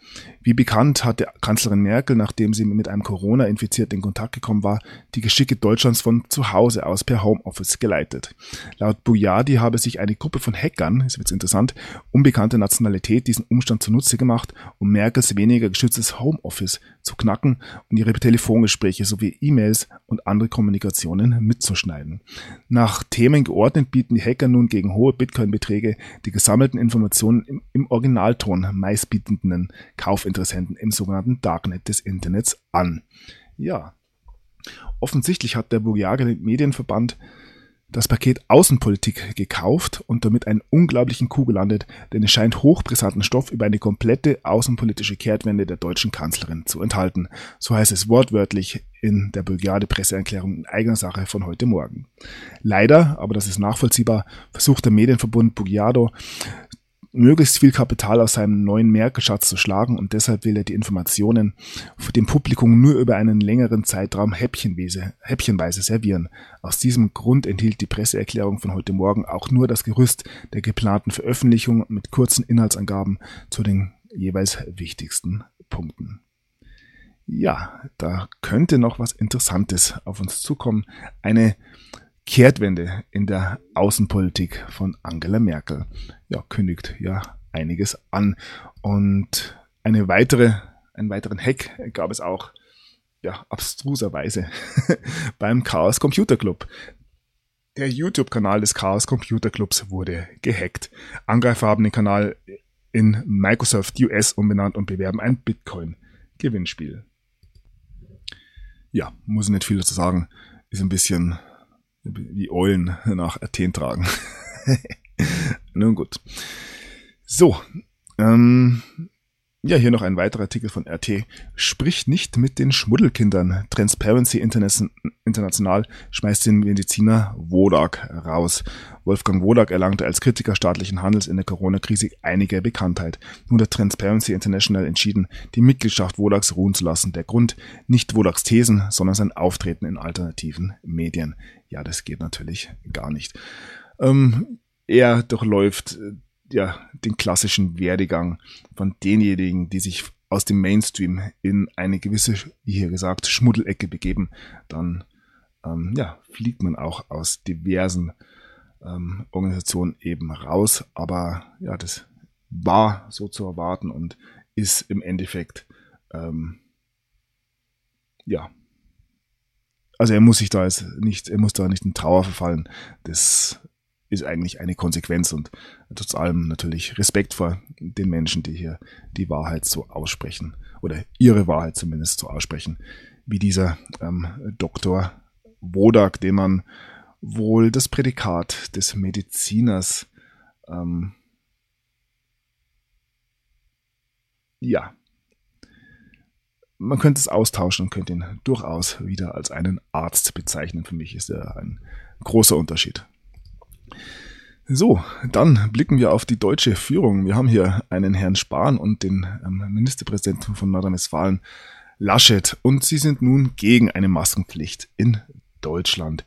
Wie bekannt hatte Kanzlerin Merkel, nachdem sie mit einem Corona-Infizierten in Kontakt gekommen war, die Geschicke Deutschlands von zu Hause aus per Homeoffice geleitet. Laut Bujadi habe sich eine Gruppe von Hackern, ist jetzt interessant, unbekannter Nationalität diesen Umstand zunutze gemacht, um Merkels weniger geschütztes Homeoffice zu knacken und ihre Telefongespräche sowie E-Mails und andere Kommunikationen mitzuschneiden. Nach Themen geordnet bieten die Hacker nun gegen hohe Bitcoin-Beträge die gesammelten Informationen im, im Originalton meistbietenden Kaufinteressenten im sogenannten Darknet des Internets an. Ja, offensichtlich hat der Bujage Medienverband das Paket Außenpolitik gekauft und damit einen unglaublichen Coup gelandet, denn es scheint hochbrisanten Stoff über eine komplette außenpolitische Kehrtwende der deutschen Kanzlerin zu enthalten. So heißt es wortwörtlich in der Bulgarde-Presseerklärung in eigener Sache von heute Morgen. Leider, aber das ist nachvollziehbar, versucht der Medienverbund Bugiado möglichst viel Kapital aus seinem neuen Merkelschatz zu schlagen und deshalb will er die Informationen dem Publikum nur über einen längeren Zeitraum häppchenweise, häppchenweise servieren. Aus diesem Grund enthielt die Presseerklärung von heute Morgen auch nur das Gerüst der geplanten Veröffentlichung mit kurzen Inhaltsangaben zu den jeweils wichtigsten Punkten. Ja, da könnte noch was Interessantes auf uns zukommen. Eine Kehrtwende in der Außenpolitik von Angela Merkel. Ja, kündigt ja einiges an. Und eine weitere, einen weiteren Hack gab es auch, ja, abstruserweise beim Chaos Computer Club. Der YouTube-Kanal des Chaos Computer Clubs wurde gehackt. Angreifer haben den Kanal in Microsoft US umbenannt und bewerben ein Bitcoin-Gewinnspiel. Ja, muss ich nicht viel dazu sagen. Ist ein bisschen die Eulen nach Athen tragen. Nun gut. So, ähm, ja, hier noch ein weiterer Artikel von RT. Spricht nicht mit den Schmuddelkindern. Transparency International schmeißt den Mediziner Wodak raus. Wolfgang Wodak erlangte als Kritiker staatlichen Handels in der Corona-Krise einige Bekanntheit. Nun hat Transparency International entschieden, die Mitgliedschaft Wodaks ruhen zu lassen. Der Grund nicht Wodaks Thesen, sondern sein Auftreten in alternativen Medien. Ja, das geht natürlich gar nicht. Ähm, er durchläuft ja, den klassischen Werdegang von denjenigen, die sich aus dem Mainstream in eine gewisse, wie hier gesagt, Schmuddelecke begeben, dann ähm, ja, fliegt man auch aus diversen ähm, Organisationen eben raus. Aber ja, das war so zu erwarten und ist im Endeffekt ähm, ja. Also er muss sich da jetzt nicht, er muss da nicht in Trauer verfallen. Das ist eigentlich eine Konsequenz und trotz allem natürlich Respekt vor den Menschen, die hier die Wahrheit so aussprechen oder ihre Wahrheit zumindest so aussprechen, wie dieser ähm, Doktor Wodak, dem man wohl das Prädikat des Mediziners ähm, ja, man könnte es austauschen und könnte ihn durchaus wieder als einen Arzt bezeichnen. Für mich ist er ein großer Unterschied. So, dann blicken wir auf die deutsche Führung. Wir haben hier einen Herrn Spahn und den ähm, Ministerpräsidenten von Nordrhein-Westfalen, Laschet, und sie sind nun gegen eine Maskenpflicht in Deutschland.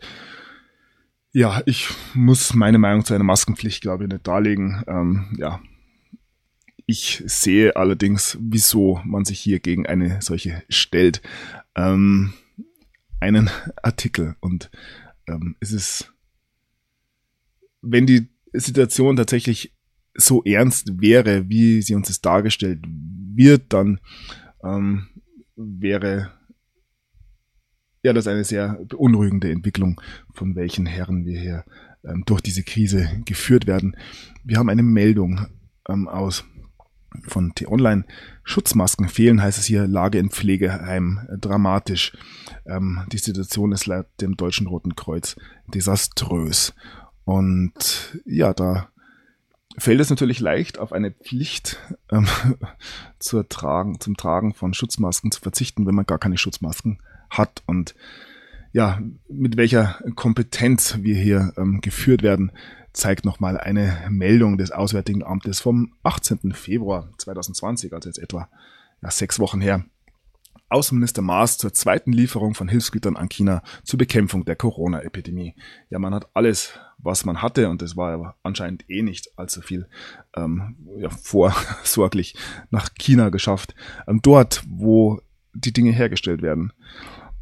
Ja, ich muss meine Meinung zu einer Maskenpflicht, glaube ich, nicht darlegen. Ähm, ja, ich sehe allerdings, wieso man sich hier gegen eine solche stellt. Ähm, einen Artikel und ähm, es ist, wenn die Situation tatsächlich so ernst wäre, wie sie uns es dargestellt wird, dann ähm, wäre ja das eine sehr beunruhigende Entwicklung, von welchen Herren wir hier ähm, durch diese Krise geführt werden. Wir haben eine Meldung ähm, aus von T-Online. Schutzmasken fehlen, heißt es hier, Lage in Pflegeheim dramatisch. Ähm, die Situation ist laut dem Deutschen Roten Kreuz desaströs. Und ja, da fällt es natürlich leicht, auf eine Pflicht ähm, zu tragen, zum Tragen von Schutzmasken zu verzichten, wenn man gar keine Schutzmasken hat. Und ja, mit welcher Kompetenz wir hier ähm, geführt werden, zeigt nochmal eine Meldung des Auswärtigen Amtes vom 18. Februar 2020, also jetzt etwa ja, sechs Wochen her. Außenminister Maas zur zweiten Lieferung von Hilfsgütern an China zur Bekämpfung der Corona-Epidemie. Ja, man hat alles, was man hatte, und das war anscheinend eh nicht allzu viel, ähm, ja, vorsorglich nach China geschafft. Ähm, dort, wo die Dinge hergestellt werden.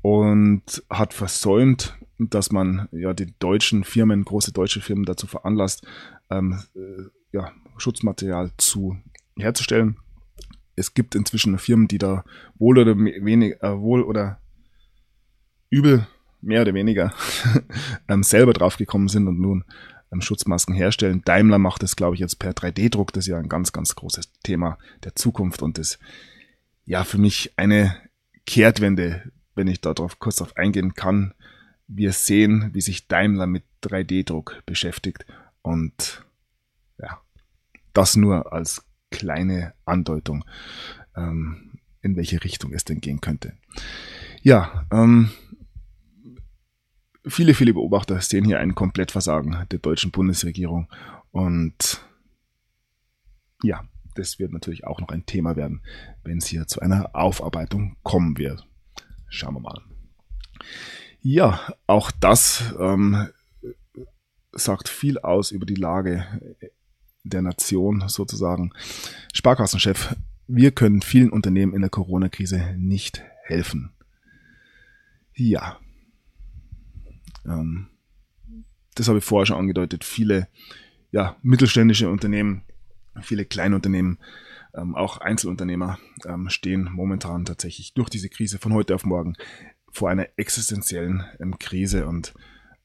Und hat versäumt, dass man ja die deutschen Firmen, große deutsche Firmen dazu veranlasst, ähm, äh, ja, Schutzmaterial zu herzustellen es gibt inzwischen Firmen, die da wohl oder wenig, äh, wohl oder übel, mehr oder weniger, ähm, selber draufgekommen sind und nun ähm, Schutzmasken herstellen. Daimler macht das, glaube ich, jetzt per 3D-Druck. Das ist ja ein ganz, ganz großes Thema der Zukunft und das ja für mich eine Kehrtwende, wenn ich darauf kurz darauf eingehen kann. Wir sehen, wie sich Daimler mit 3D-Druck beschäftigt und ja, das nur als kleine Andeutung, ähm, in welche Richtung es denn gehen könnte. Ja, ähm, viele, viele Beobachter sehen hier ein Komplettversagen der deutschen Bundesregierung und ja, das wird natürlich auch noch ein Thema werden, wenn es hier zu einer Aufarbeitung kommen wird. Schauen wir mal. Ja, auch das ähm, sagt viel aus über die Lage der Nation sozusagen. Sparkassenchef, wir können vielen Unternehmen in der Corona-Krise nicht helfen. Ja. Ähm, das habe ich vorher schon angedeutet. Viele ja, mittelständische Unternehmen, viele Kleinunternehmen, ähm, auch Einzelunternehmer ähm, stehen momentan tatsächlich durch diese Krise von heute auf morgen vor einer existenziellen ähm, Krise und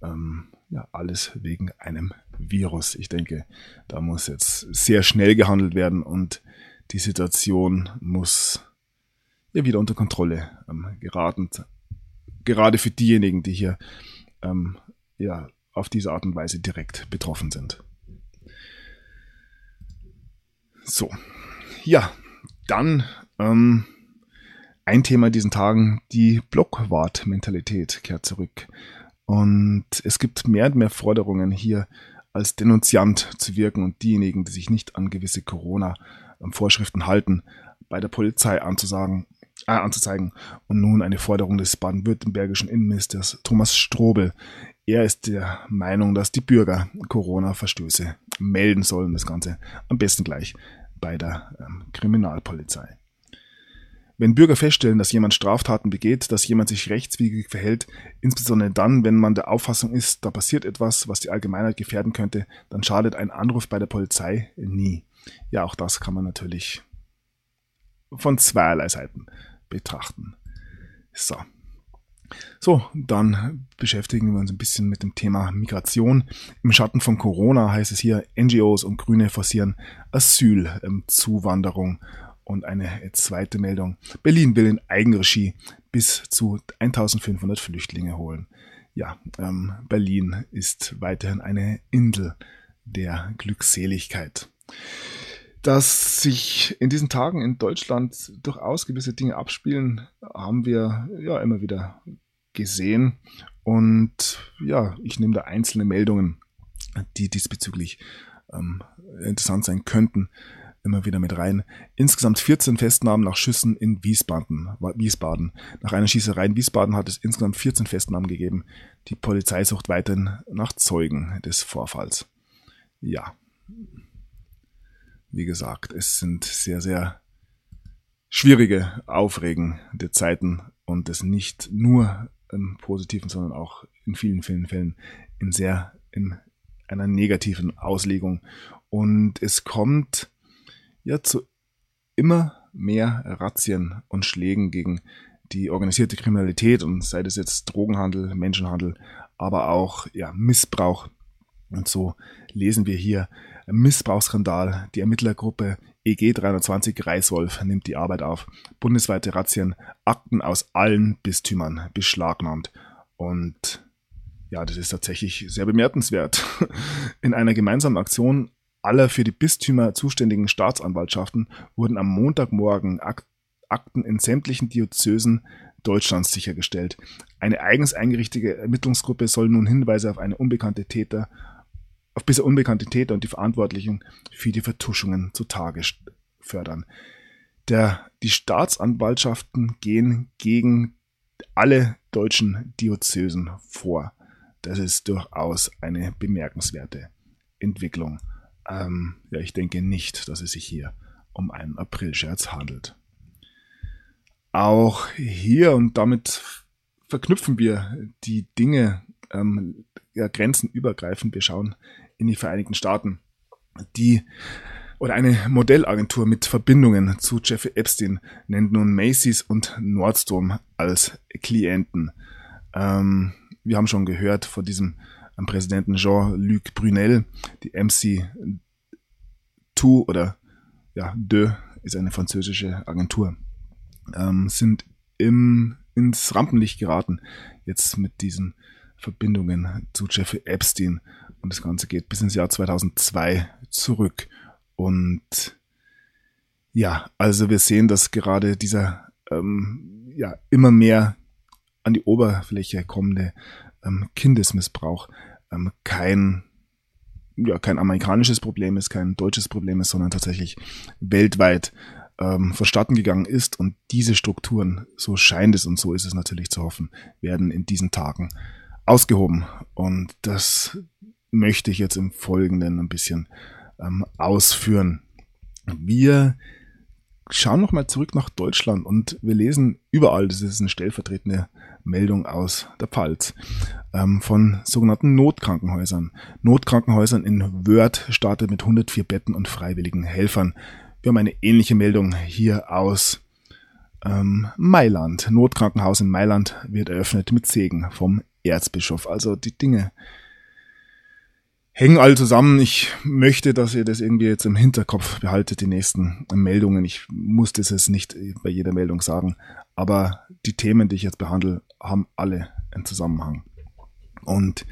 ähm, ja, alles wegen einem Virus. Ich denke, da muss jetzt sehr schnell gehandelt werden und die Situation muss ja wieder unter Kontrolle ähm, geraten. Gerade für diejenigen, die hier ähm, ja auf diese Art und Weise direkt betroffen sind. So, ja, dann ähm, ein Thema in diesen Tagen, die Blockwart-Mentalität kehrt zurück. Und es gibt mehr und mehr Forderungen hier als Denunziant zu wirken und diejenigen, die sich nicht an gewisse Corona-Vorschriften halten, bei der Polizei anzusagen, äh, anzuzeigen. Und nun eine Forderung des baden-württembergischen Innenministers Thomas Strobel. Er ist der Meinung, dass die Bürger Corona-Verstöße melden sollen, das Ganze am besten gleich bei der ähm, Kriminalpolizei. Wenn Bürger feststellen, dass jemand Straftaten begeht, dass jemand sich rechtswidrig verhält, insbesondere dann, wenn man der Auffassung ist, da passiert etwas, was die Allgemeinheit gefährden könnte, dann schadet ein Anruf bei der Polizei nie. Ja, auch das kann man natürlich von zweierlei Seiten betrachten. So. So, dann beschäftigen wir uns ein bisschen mit dem Thema Migration. Im Schatten von Corona heißt es hier, NGOs und Grüne forcieren Asylzuwanderung und eine zweite Meldung. Berlin will in Eigenregie bis zu 1500 Flüchtlinge holen. Ja, ähm, Berlin ist weiterhin eine Insel der Glückseligkeit. Dass sich in diesen Tagen in Deutschland durchaus gewisse Dinge abspielen, haben wir ja immer wieder gesehen. Und ja, ich nehme da einzelne Meldungen, die diesbezüglich ähm, interessant sein könnten immer wieder mit rein. Insgesamt 14 Festnahmen nach Schüssen in Wiesbaden. Wiesbaden. Nach einer Schießerei in Wiesbaden hat es insgesamt 14 Festnahmen gegeben. Die Polizei sucht weiterhin nach Zeugen des Vorfalls. Ja. Wie gesagt, es sind sehr, sehr schwierige, aufregende Zeiten und es nicht nur im Positiven, sondern auch in vielen, vielen Fällen in sehr, in einer negativen Auslegung. Und es kommt ja zu immer mehr Razzien und Schlägen gegen die organisierte Kriminalität und sei das jetzt Drogenhandel, Menschenhandel, aber auch ja, Missbrauch. Und so lesen wir hier Missbrauchsskandal. Die Ermittlergruppe EG 320 Reiswolf nimmt die Arbeit auf. Bundesweite Razzien, Akten aus allen Bistümern beschlagnahmt. Und ja, das ist tatsächlich sehr bemerkenswert. In einer gemeinsamen Aktion aller für die Bistümer zuständigen Staatsanwaltschaften wurden am Montagmorgen Akten in sämtlichen Diözesen Deutschlands sichergestellt. Eine eigens eingerichtete Ermittlungsgruppe soll nun Hinweise auf eine unbekannte Täter, auf bisher unbekannte Täter und die Verantwortlichen für die Vertuschungen zutage fördern. Der, die Staatsanwaltschaften gehen gegen alle deutschen Diözesen vor. Das ist durchaus eine bemerkenswerte Entwicklung. Ähm, ja, ich denke nicht, dass es sich hier um einen Aprilscherz handelt. Auch hier und damit verknüpfen wir die Dinge ähm, ja, grenzenübergreifend. Wir schauen in die Vereinigten Staaten, die oder eine Modellagentur mit Verbindungen zu Jeffrey Epstein nennt nun Macy's und Nordstrom als Klienten. Ähm, wir haben schon gehört von diesem ähm, Präsidenten Jean-Luc Brunel, die MC2 oder ja, De ist eine französische Agentur, ähm, sind im, ins Rampenlicht geraten, jetzt mit diesen Verbindungen zu Jeffrey Epstein. Und das Ganze geht bis ins Jahr 2002 zurück. Und ja, also wir sehen, dass gerade dieser ähm, ja immer mehr an die Oberfläche kommende ähm, Kindesmissbrauch ähm, kein ja, kein amerikanisches Problem ist, kein deutsches Problem ist, sondern tatsächlich weltweit ähm, verstatten gegangen ist. Und diese Strukturen, so scheint es und so ist es natürlich zu hoffen, werden in diesen Tagen ausgehoben. Und das möchte ich jetzt im Folgenden ein bisschen ähm, ausführen. Wir schauen nochmal zurück nach Deutschland und wir lesen überall, das ist eine stellvertretende Meldung aus der Pfalz, ähm, von sogenannten Notkrankenhäusern. Notkrankenhäusern in Wörth startet mit 104 Betten und freiwilligen Helfern. Wir haben eine ähnliche Meldung hier aus ähm, Mailand. Notkrankenhaus in Mailand wird eröffnet mit Segen vom Erzbischof. Also die Dinge hängen alle zusammen. Ich möchte, dass ihr das irgendwie jetzt im Hinterkopf behaltet, die nächsten Meldungen. Ich muss das jetzt nicht bei jeder Meldung sagen, aber die Themen, die ich jetzt behandle, haben alle einen Zusammenhang. Und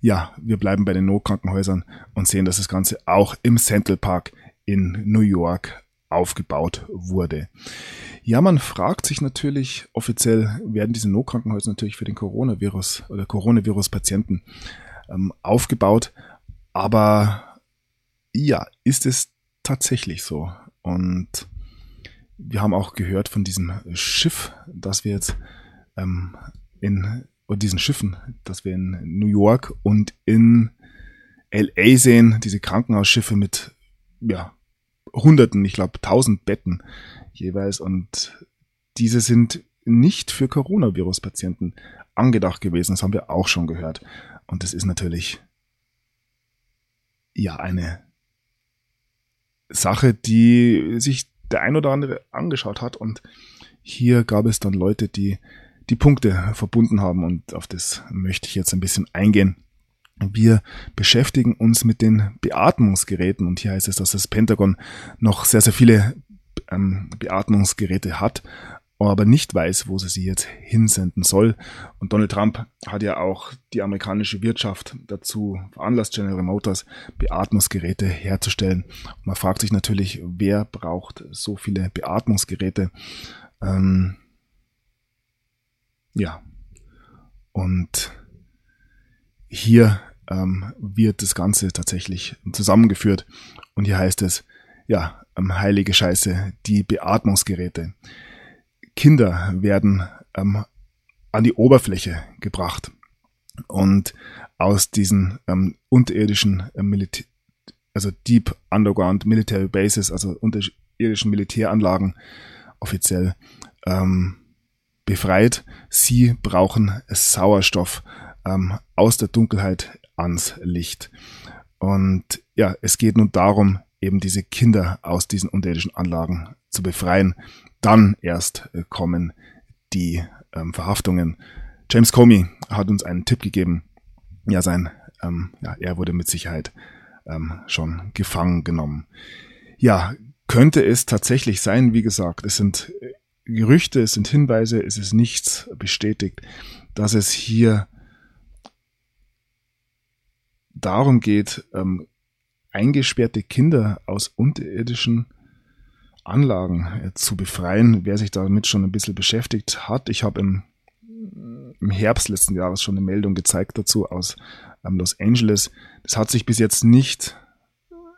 ja, wir bleiben bei den Notkrankenhäusern und sehen, dass das Ganze auch im Central Park in New York aufgebaut wurde. Ja, man fragt sich natürlich, offiziell werden diese Notkrankenhäuser natürlich für den Coronavirus oder Coronavirus-Patienten ähm, aufgebaut. Aber ja, ist es tatsächlich so? Und wir haben auch gehört von diesem Schiff, das wir jetzt ähm, in, diesen Schiffen, das wir in New York und in LA sehen, diese Krankenhausschiffe mit, ja, Hunderten, ich glaube, tausend Betten jeweils. Und diese sind nicht für Coronavirus-Patienten angedacht gewesen. Das haben wir auch schon gehört. Und das ist natürlich ja eine Sache, die sich der ein oder andere angeschaut hat. Und hier gab es dann Leute, die die Punkte verbunden haben. Und auf das möchte ich jetzt ein bisschen eingehen. Wir beschäftigen uns mit den Beatmungsgeräten und hier heißt es, dass das Pentagon noch sehr, sehr viele ähm, Beatmungsgeräte hat, aber nicht weiß, wo sie sie jetzt hinsenden soll. Und Donald Trump hat ja auch die amerikanische Wirtschaft dazu veranlasst, General Motors Beatmungsgeräte herzustellen. Und man fragt sich natürlich, wer braucht so viele Beatmungsgeräte? Ähm, ja. Und hier ähm, wird das Ganze tatsächlich zusammengeführt. Und hier heißt es, ja, ähm, heilige Scheiße, die Beatmungsgeräte. Kinder werden ähm, an die Oberfläche gebracht und aus diesen ähm, unterirdischen äh, Militär, also Deep Underground Military Bases, also unterirdischen Militäranlagen offiziell ähm, befreit. Sie brauchen Sauerstoff ähm, aus der Dunkelheit ans Licht. Und ja, es geht nun darum, eben diese Kinder aus diesen unterirdischen Anlagen zu befreien. Dann erst äh, kommen die ähm, Verhaftungen. James Comey hat uns einen Tipp gegeben. Ja, sein, ähm, ja, er wurde mit Sicherheit ähm, schon gefangen genommen. Ja, könnte es tatsächlich sein, wie gesagt, es sind äh, Gerüchte, es sind Hinweise, es ist nichts bestätigt, dass es hier darum geht, ähm, eingesperrte Kinder aus unterirdischen Anlagen äh, zu befreien. Wer sich damit schon ein bisschen beschäftigt hat, ich habe im, im Herbst letzten Jahres schon eine Meldung gezeigt dazu aus ähm, Los Angeles. Das hat sich bis jetzt nicht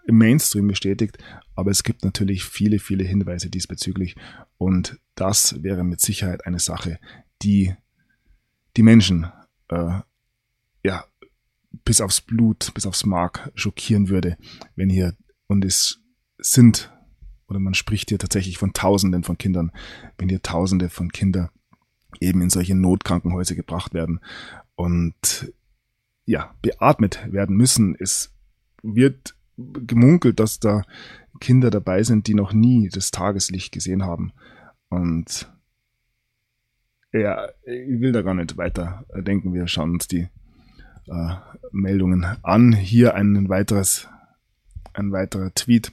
im Mainstream bestätigt, aber es gibt natürlich viele, viele Hinweise diesbezüglich und das wäre mit Sicherheit eine Sache, die die Menschen äh, ja bis aufs Blut, bis aufs Mark schockieren würde, wenn hier, und es sind, oder man spricht hier tatsächlich von Tausenden von Kindern, wenn hier Tausende von Kindern eben in solche Notkrankenhäuser gebracht werden und ja, beatmet werden müssen. Es wird gemunkelt, dass da Kinder dabei sind, die noch nie das Tageslicht gesehen haben. Und ja, ich will da gar nicht weiter denken. Wir schauen uns die äh, Meldungen an. Hier ein weiteres, ein weiterer Tweet.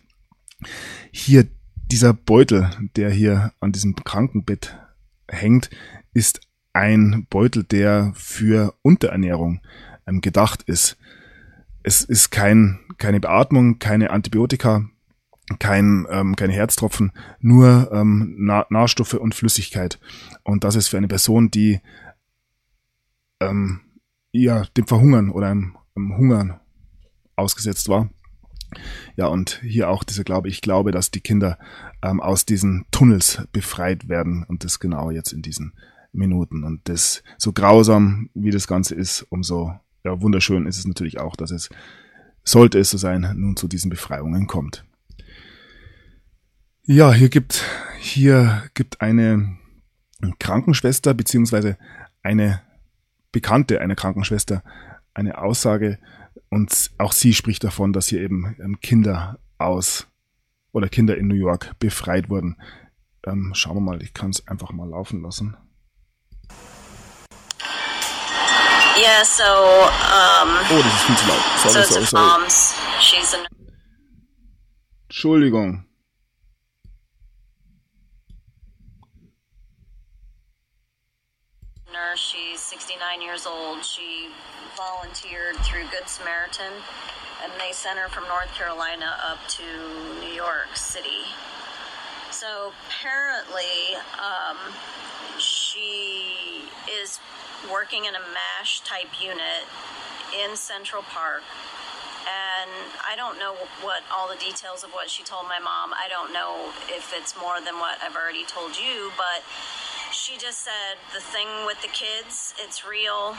Hier dieser Beutel, der hier an diesem Krankenbett hängt, ist ein Beutel, der für Unterernährung ähm, gedacht ist. Es ist kein, keine Beatmung, keine Antibiotika, kein, ähm, keine Herztropfen, nur ähm, Nahrstoffe und Flüssigkeit. Und das ist für eine Person, die ähm, ja, dem Verhungern oder einem, einem Hungern ausgesetzt war. Ja, und hier auch dieser Glaube, ich glaube, dass die Kinder ähm, aus diesen Tunnels befreit werden und das genau jetzt in diesen Minuten. Und das so grausam, wie das Ganze ist, umso ja, wunderschön ist es natürlich auch, dass es, sollte es so sein, nun zu diesen Befreiungen kommt. Ja, hier gibt, hier gibt eine Krankenschwester beziehungsweise eine Bekannte einer Krankenschwester eine Aussage und auch sie spricht davon, dass hier eben ähm, Kinder aus oder Kinder in New York befreit wurden. Ähm, schauen wir mal, ich kann es einfach mal laufen lassen. Yeah, so um, Oh, das ist viel zu laut. Sorry, so sorry, sorry. Mom's, she's a Entschuldigung. nurse. She's 69 years old. She volunteered through Good Samaritan, and they sent her from North Carolina up to New York City. So apparently, um, she is working in a MASH type unit in Central Park. And I don't know what all the details of what she told my mom. I don't know if it's more than what I've already told you, but she just said the thing with the kids, it's real,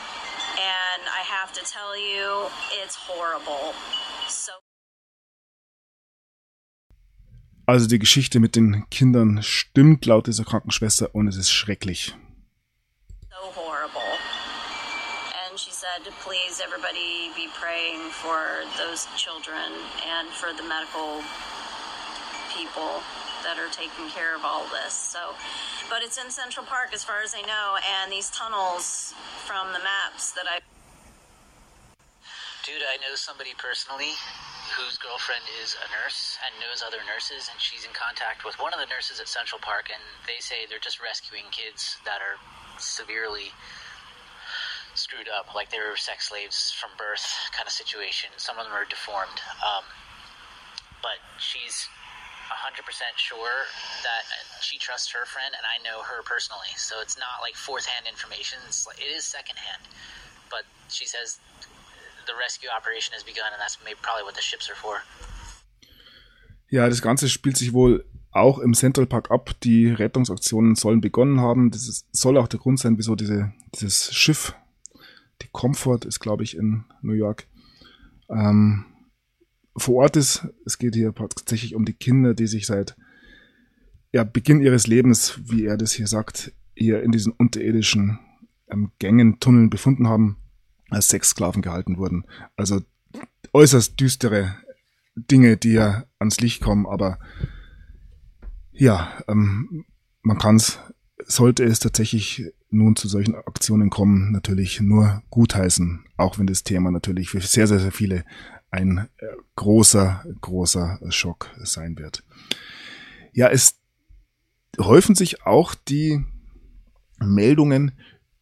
and I have to tell you, it's horrible. So. Also die Geschichte mit den Kindern stimmt laut dieser Krankenschwester und es ist schrecklich. So horrible. And she said to please everybody be praying for those children and for the medical people that are taking care of all this. So, but it's in Central Park as far as I know, and these tunnels from the maps that I. Dude, I know somebody personally whose girlfriend is a nurse and knows other nurses, and she's in contact with one of the nurses at Central Park, and they say they're just rescuing kids that are severely screwed up, like they were sex slaves from birth kind of situation. Some of them are deformed. Um, but she's 100% sure that she trusts her friend, and I know her personally. So it's not like fourth hand information, it's like, it is secondhand. But she says the rescue operation has begun, and that's maybe probably what the ships are for. Ja, das Ganze spielt sich wohl auch im Central Park ab. Die Rettungsaktionen sollen begonnen haben. Das ist, soll auch der Grund sein, wieso diese, dieses Schiff, die Comfort ist, glaube ich, in New York, ähm, vor Ort ist. Es geht hier tatsächlich um die Kinder, die sich seit ja, Beginn ihres Lebens, wie er das hier sagt, hier in diesen unterirdischen ähm, Gängen, Tunneln befunden haben, als Sexsklaven gehalten wurden. Also äußerst düstere Dinge, die ja ans Licht kommen, aber ja, ähm, man kann es, sollte es tatsächlich nun zu solchen Aktionen kommen, natürlich nur gutheißen, auch wenn das Thema natürlich für sehr, sehr, sehr viele ein äh, großer, großer Schock sein wird. Ja, es häufen sich auch die Meldungen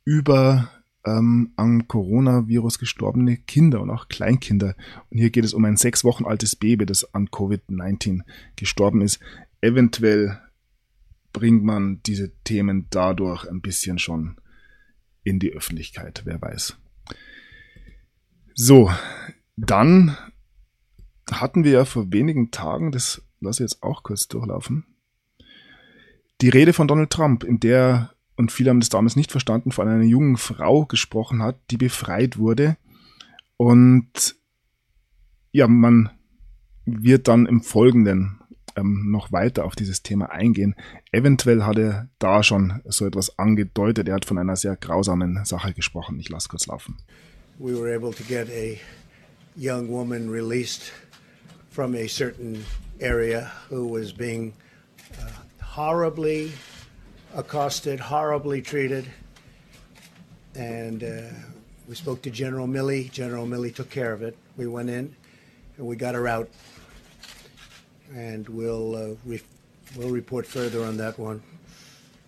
über ähm, an Coronavirus gestorbene Kinder und auch Kleinkinder. Und hier geht es um ein sechs Wochen altes Baby, das an Covid-19 gestorben ist. Eventuell bringt man diese Themen dadurch ein bisschen schon in die Öffentlichkeit, wer weiß. So, dann hatten wir ja vor wenigen Tagen, das lasse ich jetzt auch kurz durchlaufen, die Rede von Donald Trump, in der und viele haben das damals nicht verstanden, von einer jungen Frau gesprochen hat, die befreit wurde. Und ja, man wird dann im Folgenden ähm, noch weiter auf dieses Thema eingehen. Eventuell hat er da schon so etwas angedeutet. Er hat von einer sehr grausamen Sache gesprochen. Ich lasse kurz laufen. We were able to get a young woman released from a certain area who was being uh, horribly accosted, horribly treated. And uh, we spoke to General Milley. General Milley took care of it. We went in and we got her out. And we'll uh, re- we'll report further on that one.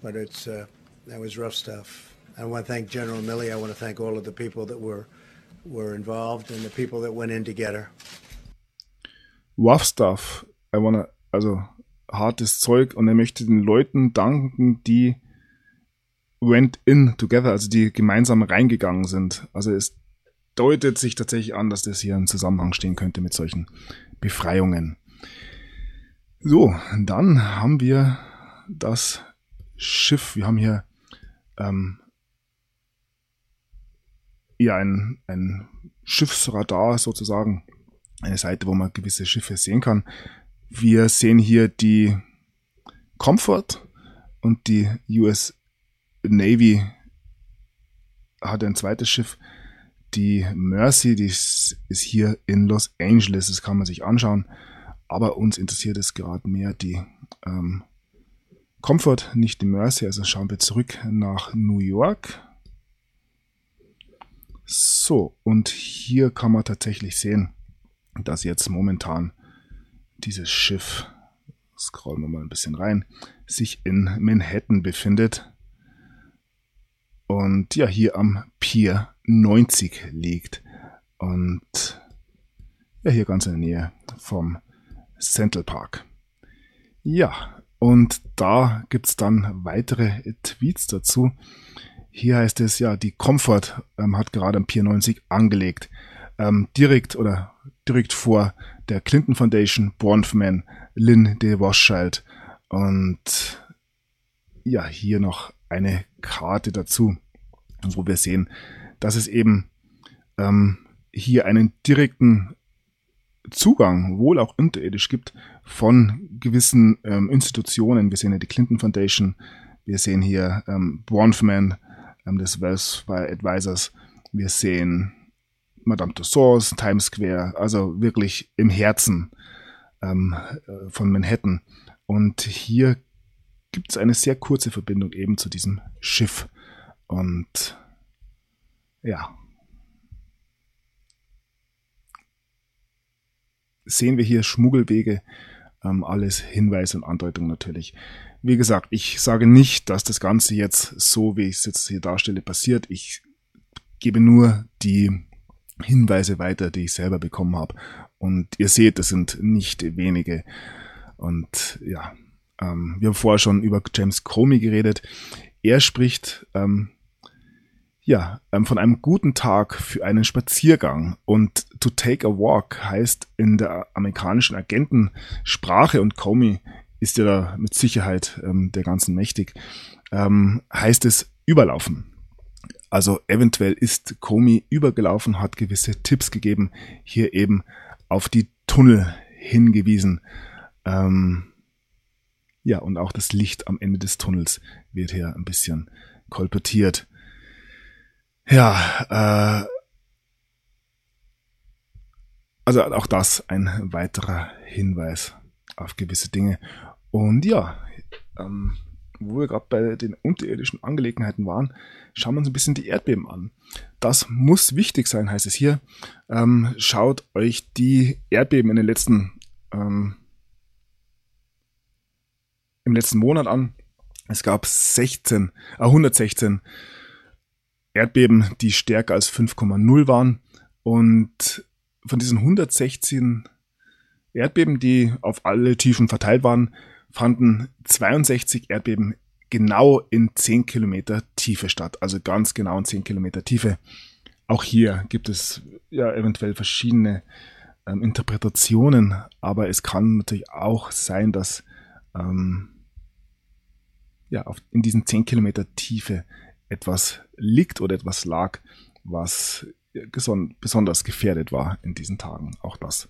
But it's uh, that was rough stuff. I want to thank General Milley. I want to thank all of the people that were were involved and the people that went in to. Rough stuff. I want to also hartes Zeug und er möchte den Leuten danken, die went in together, also die gemeinsam reingegangen sind. Also es deutet sich tatsächlich an, dass das hier im Zusammenhang stehen könnte mit solchen Befreiungen. So, dann haben wir das Schiff. Wir haben hier ähm, ja ein, ein Schiffsradar sozusagen, eine Seite, wo man gewisse Schiffe sehen kann. Wir sehen hier die Comfort und die US Navy hat ein zweites Schiff. Die Mercy, die ist hier in Los Angeles, das kann man sich anschauen. Aber uns interessiert es gerade mehr die ähm, Comfort, nicht die Mercy. Also schauen wir zurück nach New York. So, und hier kann man tatsächlich sehen, dass jetzt momentan dieses Schiff, scrollen wir mal ein bisschen rein, sich in Manhattan befindet und ja hier am Pier 90 liegt und ja hier ganz in der Nähe vom Central Park. Ja, und da gibt's dann weitere Tweets dazu. Hier heißt es ja, die Comfort ähm, hat gerade am Pier 90 angelegt. Ähm, direkt oder direkt vor der Clinton Foundation, Bronfman, Lynn de Rothschild und ja, hier noch eine Karte dazu, wo wir sehen, dass es eben ähm, hier einen direkten Zugang, wohl auch unterirdisch gibt, von gewissen ähm, Institutionen. Wir sehen hier die Clinton Foundation, wir sehen hier ähm, Bronfman ähm, des Wells Advisors, wir sehen Madame Tussauds, Times Square, also wirklich im Herzen ähm, äh, von Manhattan. Und hier gibt es eine sehr kurze Verbindung eben zu diesem Schiff. Und ja. Sehen wir hier Schmuggelwege, ähm, alles Hinweise und Andeutungen natürlich. Wie gesagt, ich sage nicht, dass das Ganze jetzt so, wie ich es jetzt hier darstelle, passiert. Ich gebe nur die Hinweise weiter, die ich selber bekommen habe. Und ihr seht, das sind nicht wenige. Und ja, ähm, wir haben vorher schon über James Comey geredet. Er spricht ähm, ja, ähm, von einem guten Tag für einen Spaziergang. Und to take a walk heißt in der amerikanischen Agentensprache und Comey ist ja da mit Sicherheit ähm, der ganzen mächtig, ähm, heißt es überlaufen. Also eventuell ist Comey übergelaufen, hat gewisse Tipps gegeben, hier eben auf die Tunnel hingewiesen. Ähm, ja, und auch das Licht am Ende des Tunnels wird hier ein bisschen kolportiert. Ja, äh, also auch das ein weiterer Hinweis auf gewisse Dinge. Und ja, ähm, wo wir gerade bei den unterirdischen Angelegenheiten waren, schauen wir uns ein bisschen die Erdbeben an. Das muss wichtig sein, heißt es hier. Ähm, schaut euch die Erdbeben in den letzten ähm, im letzten Monat an. Es gab 16, äh, 116 Erdbeben, die stärker als 5,0 waren. Und von diesen 116 Erdbeben, die auf alle Tiefen verteilt waren, fanden 62 Erdbeben genau in 10 Kilometer Tiefe statt. Also ganz genau in 10 Kilometer Tiefe. Auch hier gibt es ja eventuell verschiedene ähm, Interpretationen, aber es kann natürlich auch sein, dass ähm, ja, auf, in diesen 10 Kilometer Tiefe etwas liegt oder etwas lag, was besonders gefährdet war in diesen Tagen. Auch das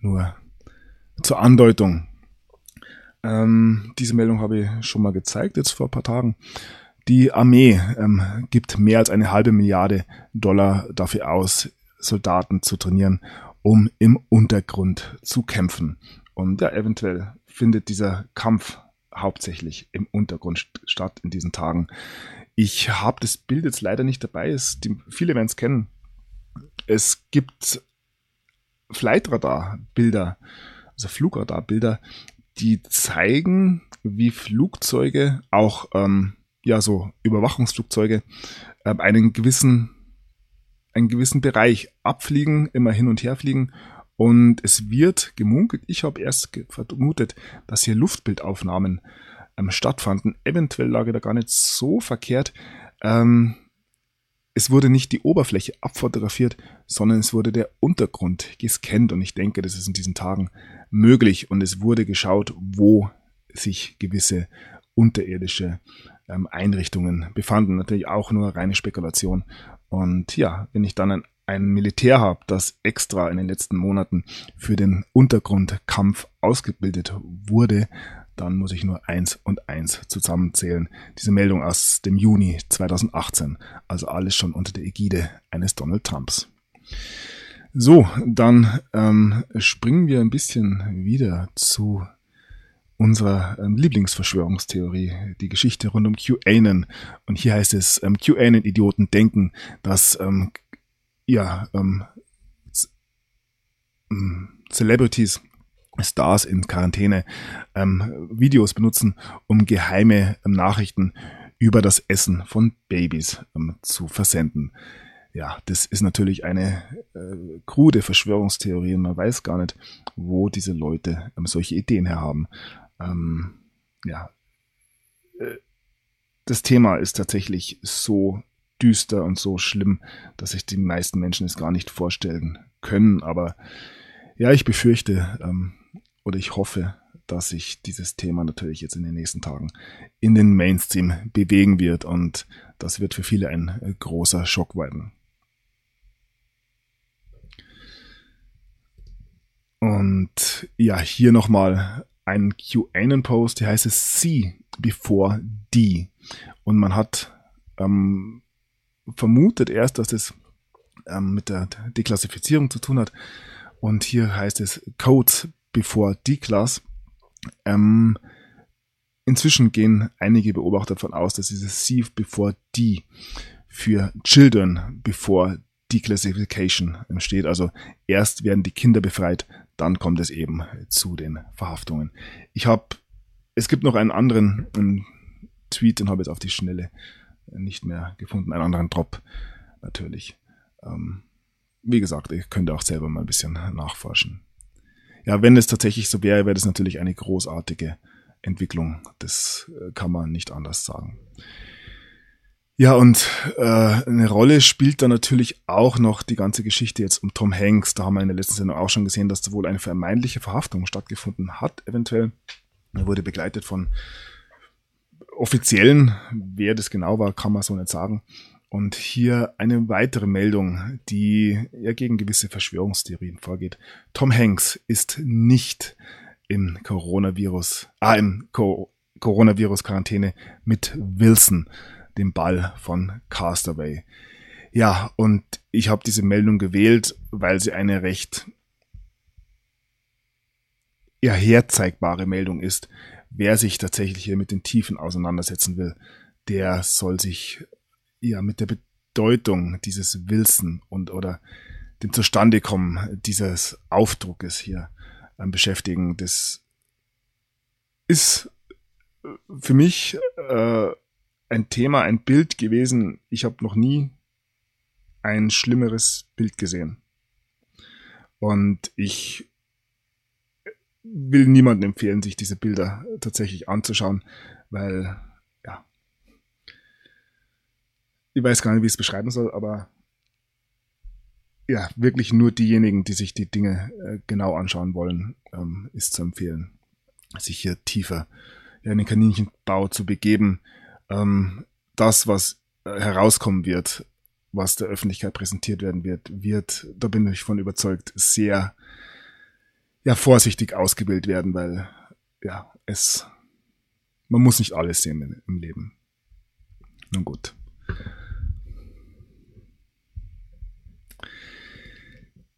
nur zur Andeutung. Ähm, diese Meldung habe ich schon mal gezeigt, jetzt vor ein paar Tagen. Die Armee ähm, gibt mehr als eine halbe Milliarde Dollar dafür aus, Soldaten zu trainieren, um im Untergrund zu kämpfen. Und ja, eventuell findet dieser Kampf hauptsächlich im Untergrund statt in diesen Tagen. Ich habe das Bild jetzt leider nicht dabei. Es, die, viele werden es kennen. Es gibt Flightradar-Bilder, also Flugradar-Bilder, die zeigen, wie Flugzeuge, auch ähm, ja so Überwachungsflugzeuge, äh, einen gewissen einen gewissen Bereich abfliegen, immer hin und her fliegen und es wird gemunkelt, ich habe erst vermutet, dass hier Luftbildaufnahmen ähm, stattfanden. Eventuell lag er da gar nicht so verkehrt. Ähm, es wurde nicht die Oberfläche abfotografiert, sondern es wurde der Untergrund gescannt und ich denke, das ist in diesen Tagen möglich und es wurde geschaut, wo sich gewisse unterirdische ähm, Einrichtungen befanden. Natürlich auch nur reine Spekulation. Und ja, wenn ich dann ein, ein Militär habe, das extra in den letzten Monaten für den Untergrundkampf ausgebildet wurde, dann muss ich nur eins und eins zusammenzählen. Diese Meldung aus dem Juni 2018. Also alles schon unter der Ägide eines Donald Trumps. So, dann ähm, springen wir ein bisschen wieder zu unserer ähm, Lieblingsverschwörungstheorie, die Geschichte rund um QAnon. Und hier heißt es, ähm, QAnon-Idioten denken, dass ähm, ja, ähm, Celebrities Stars in Quarantäne ähm, Videos benutzen, um geheime ähm, Nachrichten über das Essen von Babys ähm, zu versenden. Ja, das ist natürlich eine äh, krude Verschwörungstheorie und man weiß gar nicht, wo diese Leute ähm, solche Ideen herhaben. Ähm, ja, äh, das Thema ist tatsächlich so düster und so schlimm, dass sich die meisten Menschen es gar nicht vorstellen können. Aber ja, ich befürchte, ähm, oder ich hoffe, dass sich dieses Thema natürlich jetzt in den nächsten Tagen in den Mainstream bewegen wird und das wird für viele ein äh, großer Schock werden. Und ja, hier nochmal ein QAnon-Post, der heißt es C before D. Und man hat ähm, vermutet erst, dass es ähm, mit der Deklassifizierung zu tun hat. Und hier heißt es Codes bevor die Class. Ähm, inzwischen gehen einige Beobachter davon aus, dass dieses C before D für Children before Declassification steht. Also erst werden die Kinder befreit, dann kommt es eben zu den Verhaftungen. Ich habe, es gibt noch einen anderen einen Tweet, den habe ich jetzt auf die Schnelle nicht mehr gefunden, einen anderen Drop natürlich. Ähm, wie gesagt, ihr könnt auch selber mal ein bisschen nachforschen ja, wenn es tatsächlich so wäre, wäre das natürlich eine großartige Entwicklung. Das äh, kann man nicht anders sagen. Ja, und äh, eine Rolle spielt da natürlich auch noch die ganze Geschichte jetzt um Tom Hanks. Da haben wir in der letzten Sendung auch schon gesehen, dass da wohl eine vermeintliche Verhaftung stattgefunden hat, eventuell. Er wurde begleitet von Offiziellen. Wer das genau war, kann man so nicht sagen. Und hier eine weitere Meldung, die ja gegen gewisse Verschwörungstheorien vorgeht. Tom Hanks ist nicht im Coronavirus, ah, im Co Coronavirus-Quarantäne mit Wilson, dem Ball von Castaway. Ja, und ich habe diese Meldung gewählt, weil sie eine recht ja, herzeigbare Meldung ist. Wer sich tatsächlich hier mit den Tiefen auseinandersetzen will, der soll sich ja mit der Bedeutung dieses Wilson und oder dem Zustandekommen dieses Aufdruckes hier ähm, beschäftigen. Das ist äh, für mich äh, ein Thema, ein Bild gewesen. Ich habe noch nie ein schlimmeres Bild gesehen. Und ich will niemandem empfehlen, sich diese Bilder tatsächlich anzuschauen, weil ich weiß gar nicht, wie ich es beschreiben soll, aber ja, wirklich nur diejenigen, die sich die Dinge äh, genau anschauen wollen, ähm, ist zu empfehlen, sich hier tiefer ja, in den Kaninchenbau zu begeben. Ähm, das, was äh, herauskommen wird, was der Öffentlichkeit präsentiert werden wird, wird, da bin ich von überzeugt, sehr ja, vorsichtig ausgebildet werden, weil ja, es, man muss nicht alles sehen im Leben. Nun gut.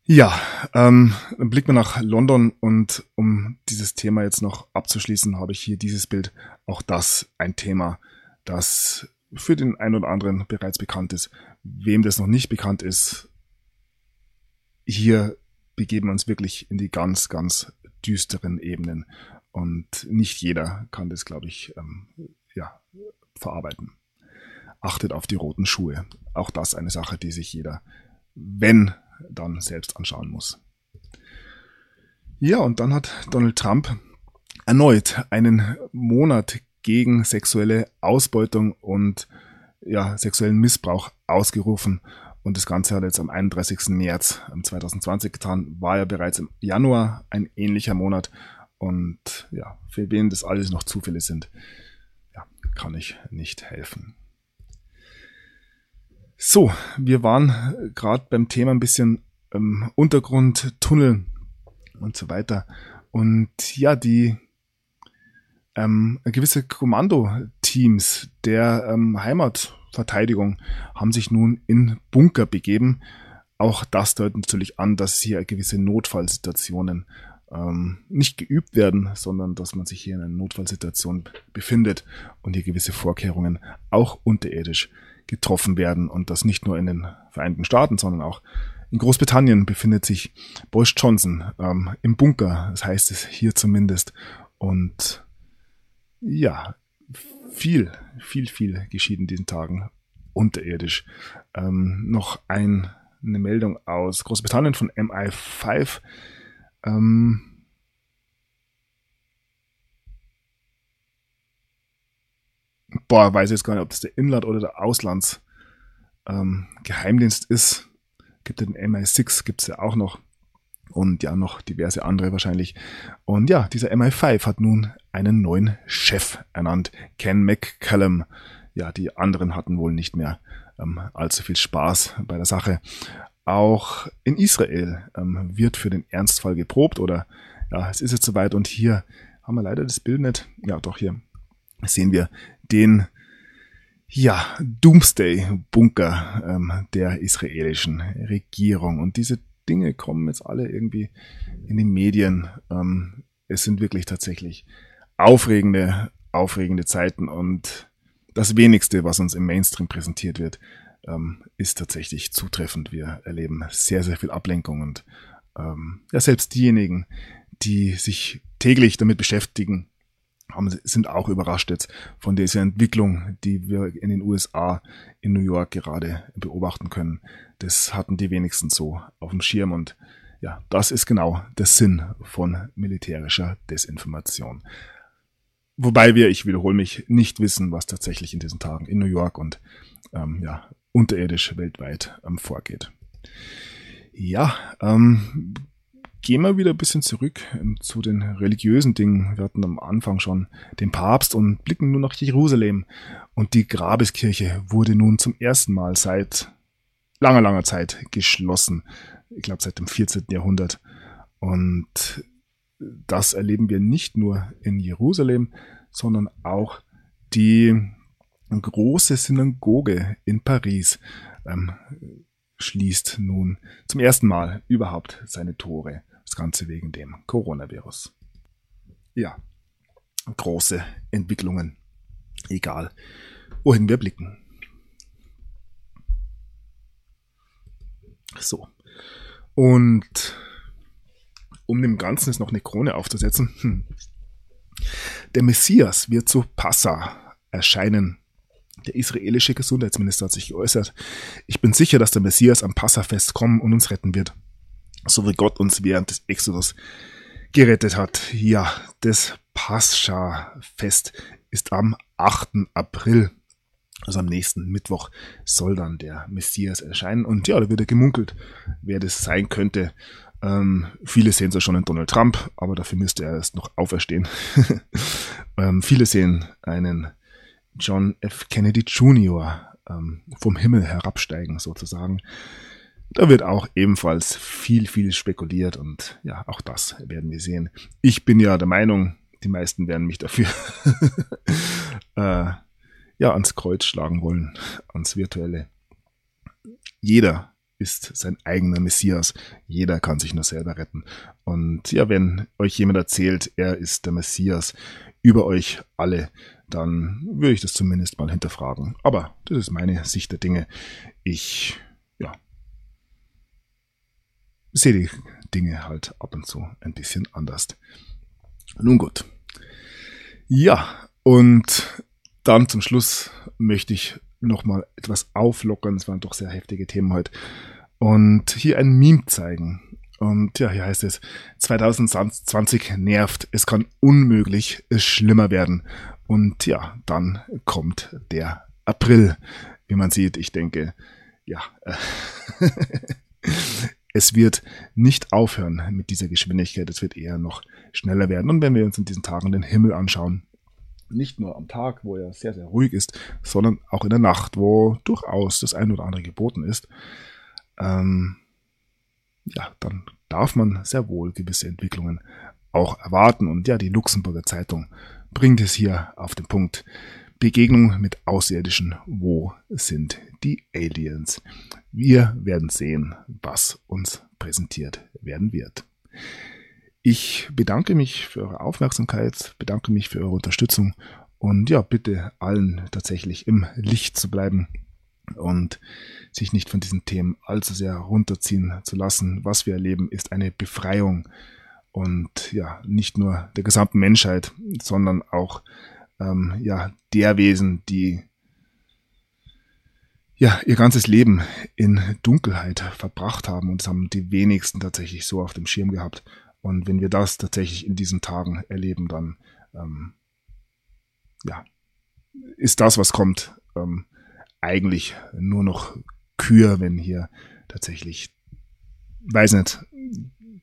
Ja, ähm, dann blicken wir nach London und um dieses Thema jetzt noch abzuschließen, habe ich hier dieses Bild. Auch das ein Thema, das für den einen oder anderen bereits bekannt ist. Wem das noch nicht bekannt ist, hier begeben wir uns wirklich in die ganz, ganz düsteren Ebenen. Und nicht jeder kann das, glaube ich, ähm, ja, verarbeiten. Achtet auf die roten Schuhe. Auch das eine Sache, die sich jeder, wenn dann selbst anschauen muss. Ja, und dann hat Donald Trump erneut einen Monat gegen sexuelle Ausbeutung und ja, sexuellen Missbrauch ausgerufen. Und das Ganze hat er jetzt am 31. März 2020 getan. War ja bereits im Januar ein ähnlicher Monat. Und ja, für wen das alles noch Zufälle sind, ja, kann ich nicht helfen. So, wir waren gerade beim Thema ein bisschen ähm, Untergrund, Tunnel und so weiter. Und ja, die ähm, gewisse Kommandoteams der ähm, Heimatverteidigung haben sich nun in Bunker begeben. Auch das deutet natürlich an, dass hier gewisse Notfallsituationen ähm, nicht geübt werden, sondern dass man sich hier in einer Notfallsituation befindet und hier gewisse Vorkehrungen auch unterirdisch getroffen werden und das nicht nur in den Vereinigten Staaten, sondern auch in Großbritannien befindet sich Boris Johnson ähm, im Bunker, das heißt es hier zumindest. Und ja, viel, viel, viel geschieht in diesen Tagen unterirdisch. Ähm, noch ein, eine Meldung aus Großbritannien von MI5. Ähm, boah, weiß jetzt gar nicht, ob das der Inland- oder der Auslandsgeheimdienst ähm, ist. Gibt den MI6, gibt's ja auch noch. Und ja, noch diverse andere wahrscheinlich. Und ja, dieser MI5 hat nun einen neuen Chef ernannt, Ken McCallum. Ja, die anderen hatten wohl nicht mehr ähm, allzu viel Spaß bei der Sache. Auch in Israel ähm, wird für den Ernstfall geprobt oder ja, es ist jetzt soweit und hier haben wir leider das Bild nicht. Ja, doch hier sehen wir den ja, Doomsday-Bunker ähm, der israelischen Regierung. Und diese Dinge kommen jetzt alle irgendwie in den Medien. Ähm, es sind wirklich tatsächlich aufregende, aufregende Zeiten und das wenigste, was uns im Mainstream präsentiert wird, ähm, ist tatsächlich zutreffend. Wir erleben sehr, sehr viel Ablenkung und ähm, ja, selbst diejenigen, die sich täglich damit beschäftigen, haben, sind auch überrascht jetzt von dieser Entwicklung, die wir in den USA, in New York gerade beobachten können. Das hatten die wenigsten so auf dem Schirm und ja, das ist genau der Sinn von militärischer Desinformation. Wobei wir, ich wiederhole mich, nicht wissen, was tatsächlich in diesen Tagen in New York und ähm, ja, unterirdisch weltweit ähm, vorgeht. Ja, ähm, gehen wir wieder ein bisschen zurück ähm, zu den religiösen Dingen. Wir hatten am Anfang schon den Papst und blicken nun nach Jerusalem. Und die Grabeskirche wurde nun zum ersten Mal seit langer, langer Zeit geschlossen. Ich glaube seit dem 14. Jahrhundert. Und das erleben wir nicht nur in Jerusalem, sondern auch die große Synagoge in Paris ähm, schließt nun zum ersten Mal überhaupt seine Tore. Das Ganze wegen dem Coronavirus. Ja, große Entwicklungen. Egal, wohin wir blicken. So. Und um dem Ganzen jetzt noch eine Krone aufzusetzen, hm. der Messias wird zu Passa erscheinen. Der israelische Gesundheitsminister hat sich geäußert. Ich bin sicher, dass der Messias am Passafest kommen und uns retten wird. So wie Gott uns während des Exodus gerettet hat. Ja, das Pascha-Fest ist am 8. April. Also am nächsten Mittwoch soll dann der Messias erscheinen. Und ja, da wird er gemunkelt, wer das sein könnte. Ähm, viele sehen es ja schon in Donald Trump, aber dafür müsste er erst noch auferstehen. ähm, viele sehen einen John F. Kennedy Jr. Ähm, vom Himmel herabsteigen sozusagen. Da wird auch ebenfalls viel, viel spekuliert und ja, auch das werden wir sehen. Ich bin ja der Meinung, die meisten werden mich dafür äh, ja ans Kreuz schlagen wollen, ans virtuelle. Jeder ist sein eigener Messias. Jeder kann sich nur selber retten. Und ja, wenn euch jemand erzählt, er ist der Messias über euch alle, dann würde ich das zumindest mal hinterfragen. Aber das ist meine Sicht der Dinge. Ich, ja, sehe die Dinge halt ab und zu ein bisschen anders. Nun gut. Ja, und dann zum Schluss möchte ich nochmal etwas auflockern. Es waren doch sehr heftige Themen heute. Und hier ein Meme zeigen. Und ja, hier heißt es, 2020 nervt, es kann unmöglich schlimmer werden. Und ja, dann kommt der April. Wie man sieht, ich denke, ja, es wird nicht aufhören mit dieser Geschwindigkeit, es wird eher noch schneller werden. Und wenn wir uns in diesen Tagen den Himmel anschauen, nicht nur am Tag, wo er sehr, sehr ruhig ist, sondern auch in der Nacht, wo durchaus das ein oder andere geboten ist, ähm, ja, dann darf man sehr wohl gewisse Entwicklungen auch erwarten. Und ja, die Luxemburger Zeitung bringt es hier auf den Punkt. Begegnung mit Außerirdischen. Wo sind die Aliens? Wir werden sehen, was uns präsentiert werden wird. Ich bedanke mich für eure Aufmerksamkeit, bedanke mich für eure Unterstützung und ja, bitte allen tatsächlich im Licht zu bleiben und sich nicht von diesen Themen allzu sehr runterziehen zu lassen. Was wir erleben, ist eine Befreiung und ja, nicht nur der gesamten Menschheit, sondern auch ähm, ja, der Wesen, die ja, ihr ganzes Leben in Dunkelheit verbracht haben und das haben die wenigsten tatsächlich so auf dem Schirm gehabt. Und wenn wir das tatsächlich in diesen Tagen erleben, dann ähm, ja, ist das, was kommt, ähm, eigentlich nur noch Kür, wenn hier tatsächlich, weiß nicht,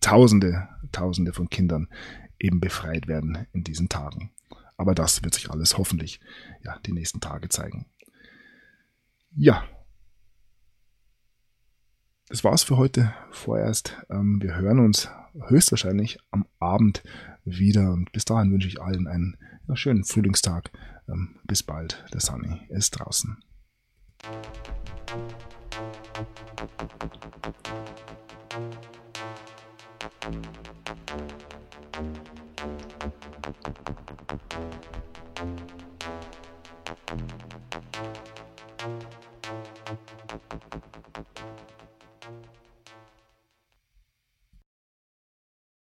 Tausende, Tausende von Kindern eben befreit werden in diesen Tagen. Aber das wird sich alles hoffentlich ja die nächsten Tage zeigen. Ja, das war's für heute vorerst. Ähm, wir hören uns höchstwahrscheinlich am Abend wieder. Und bis dahin wünsche ich allen einen schönen Frühlingstag. Ähm, bis bald. Der Sunny ist draußen.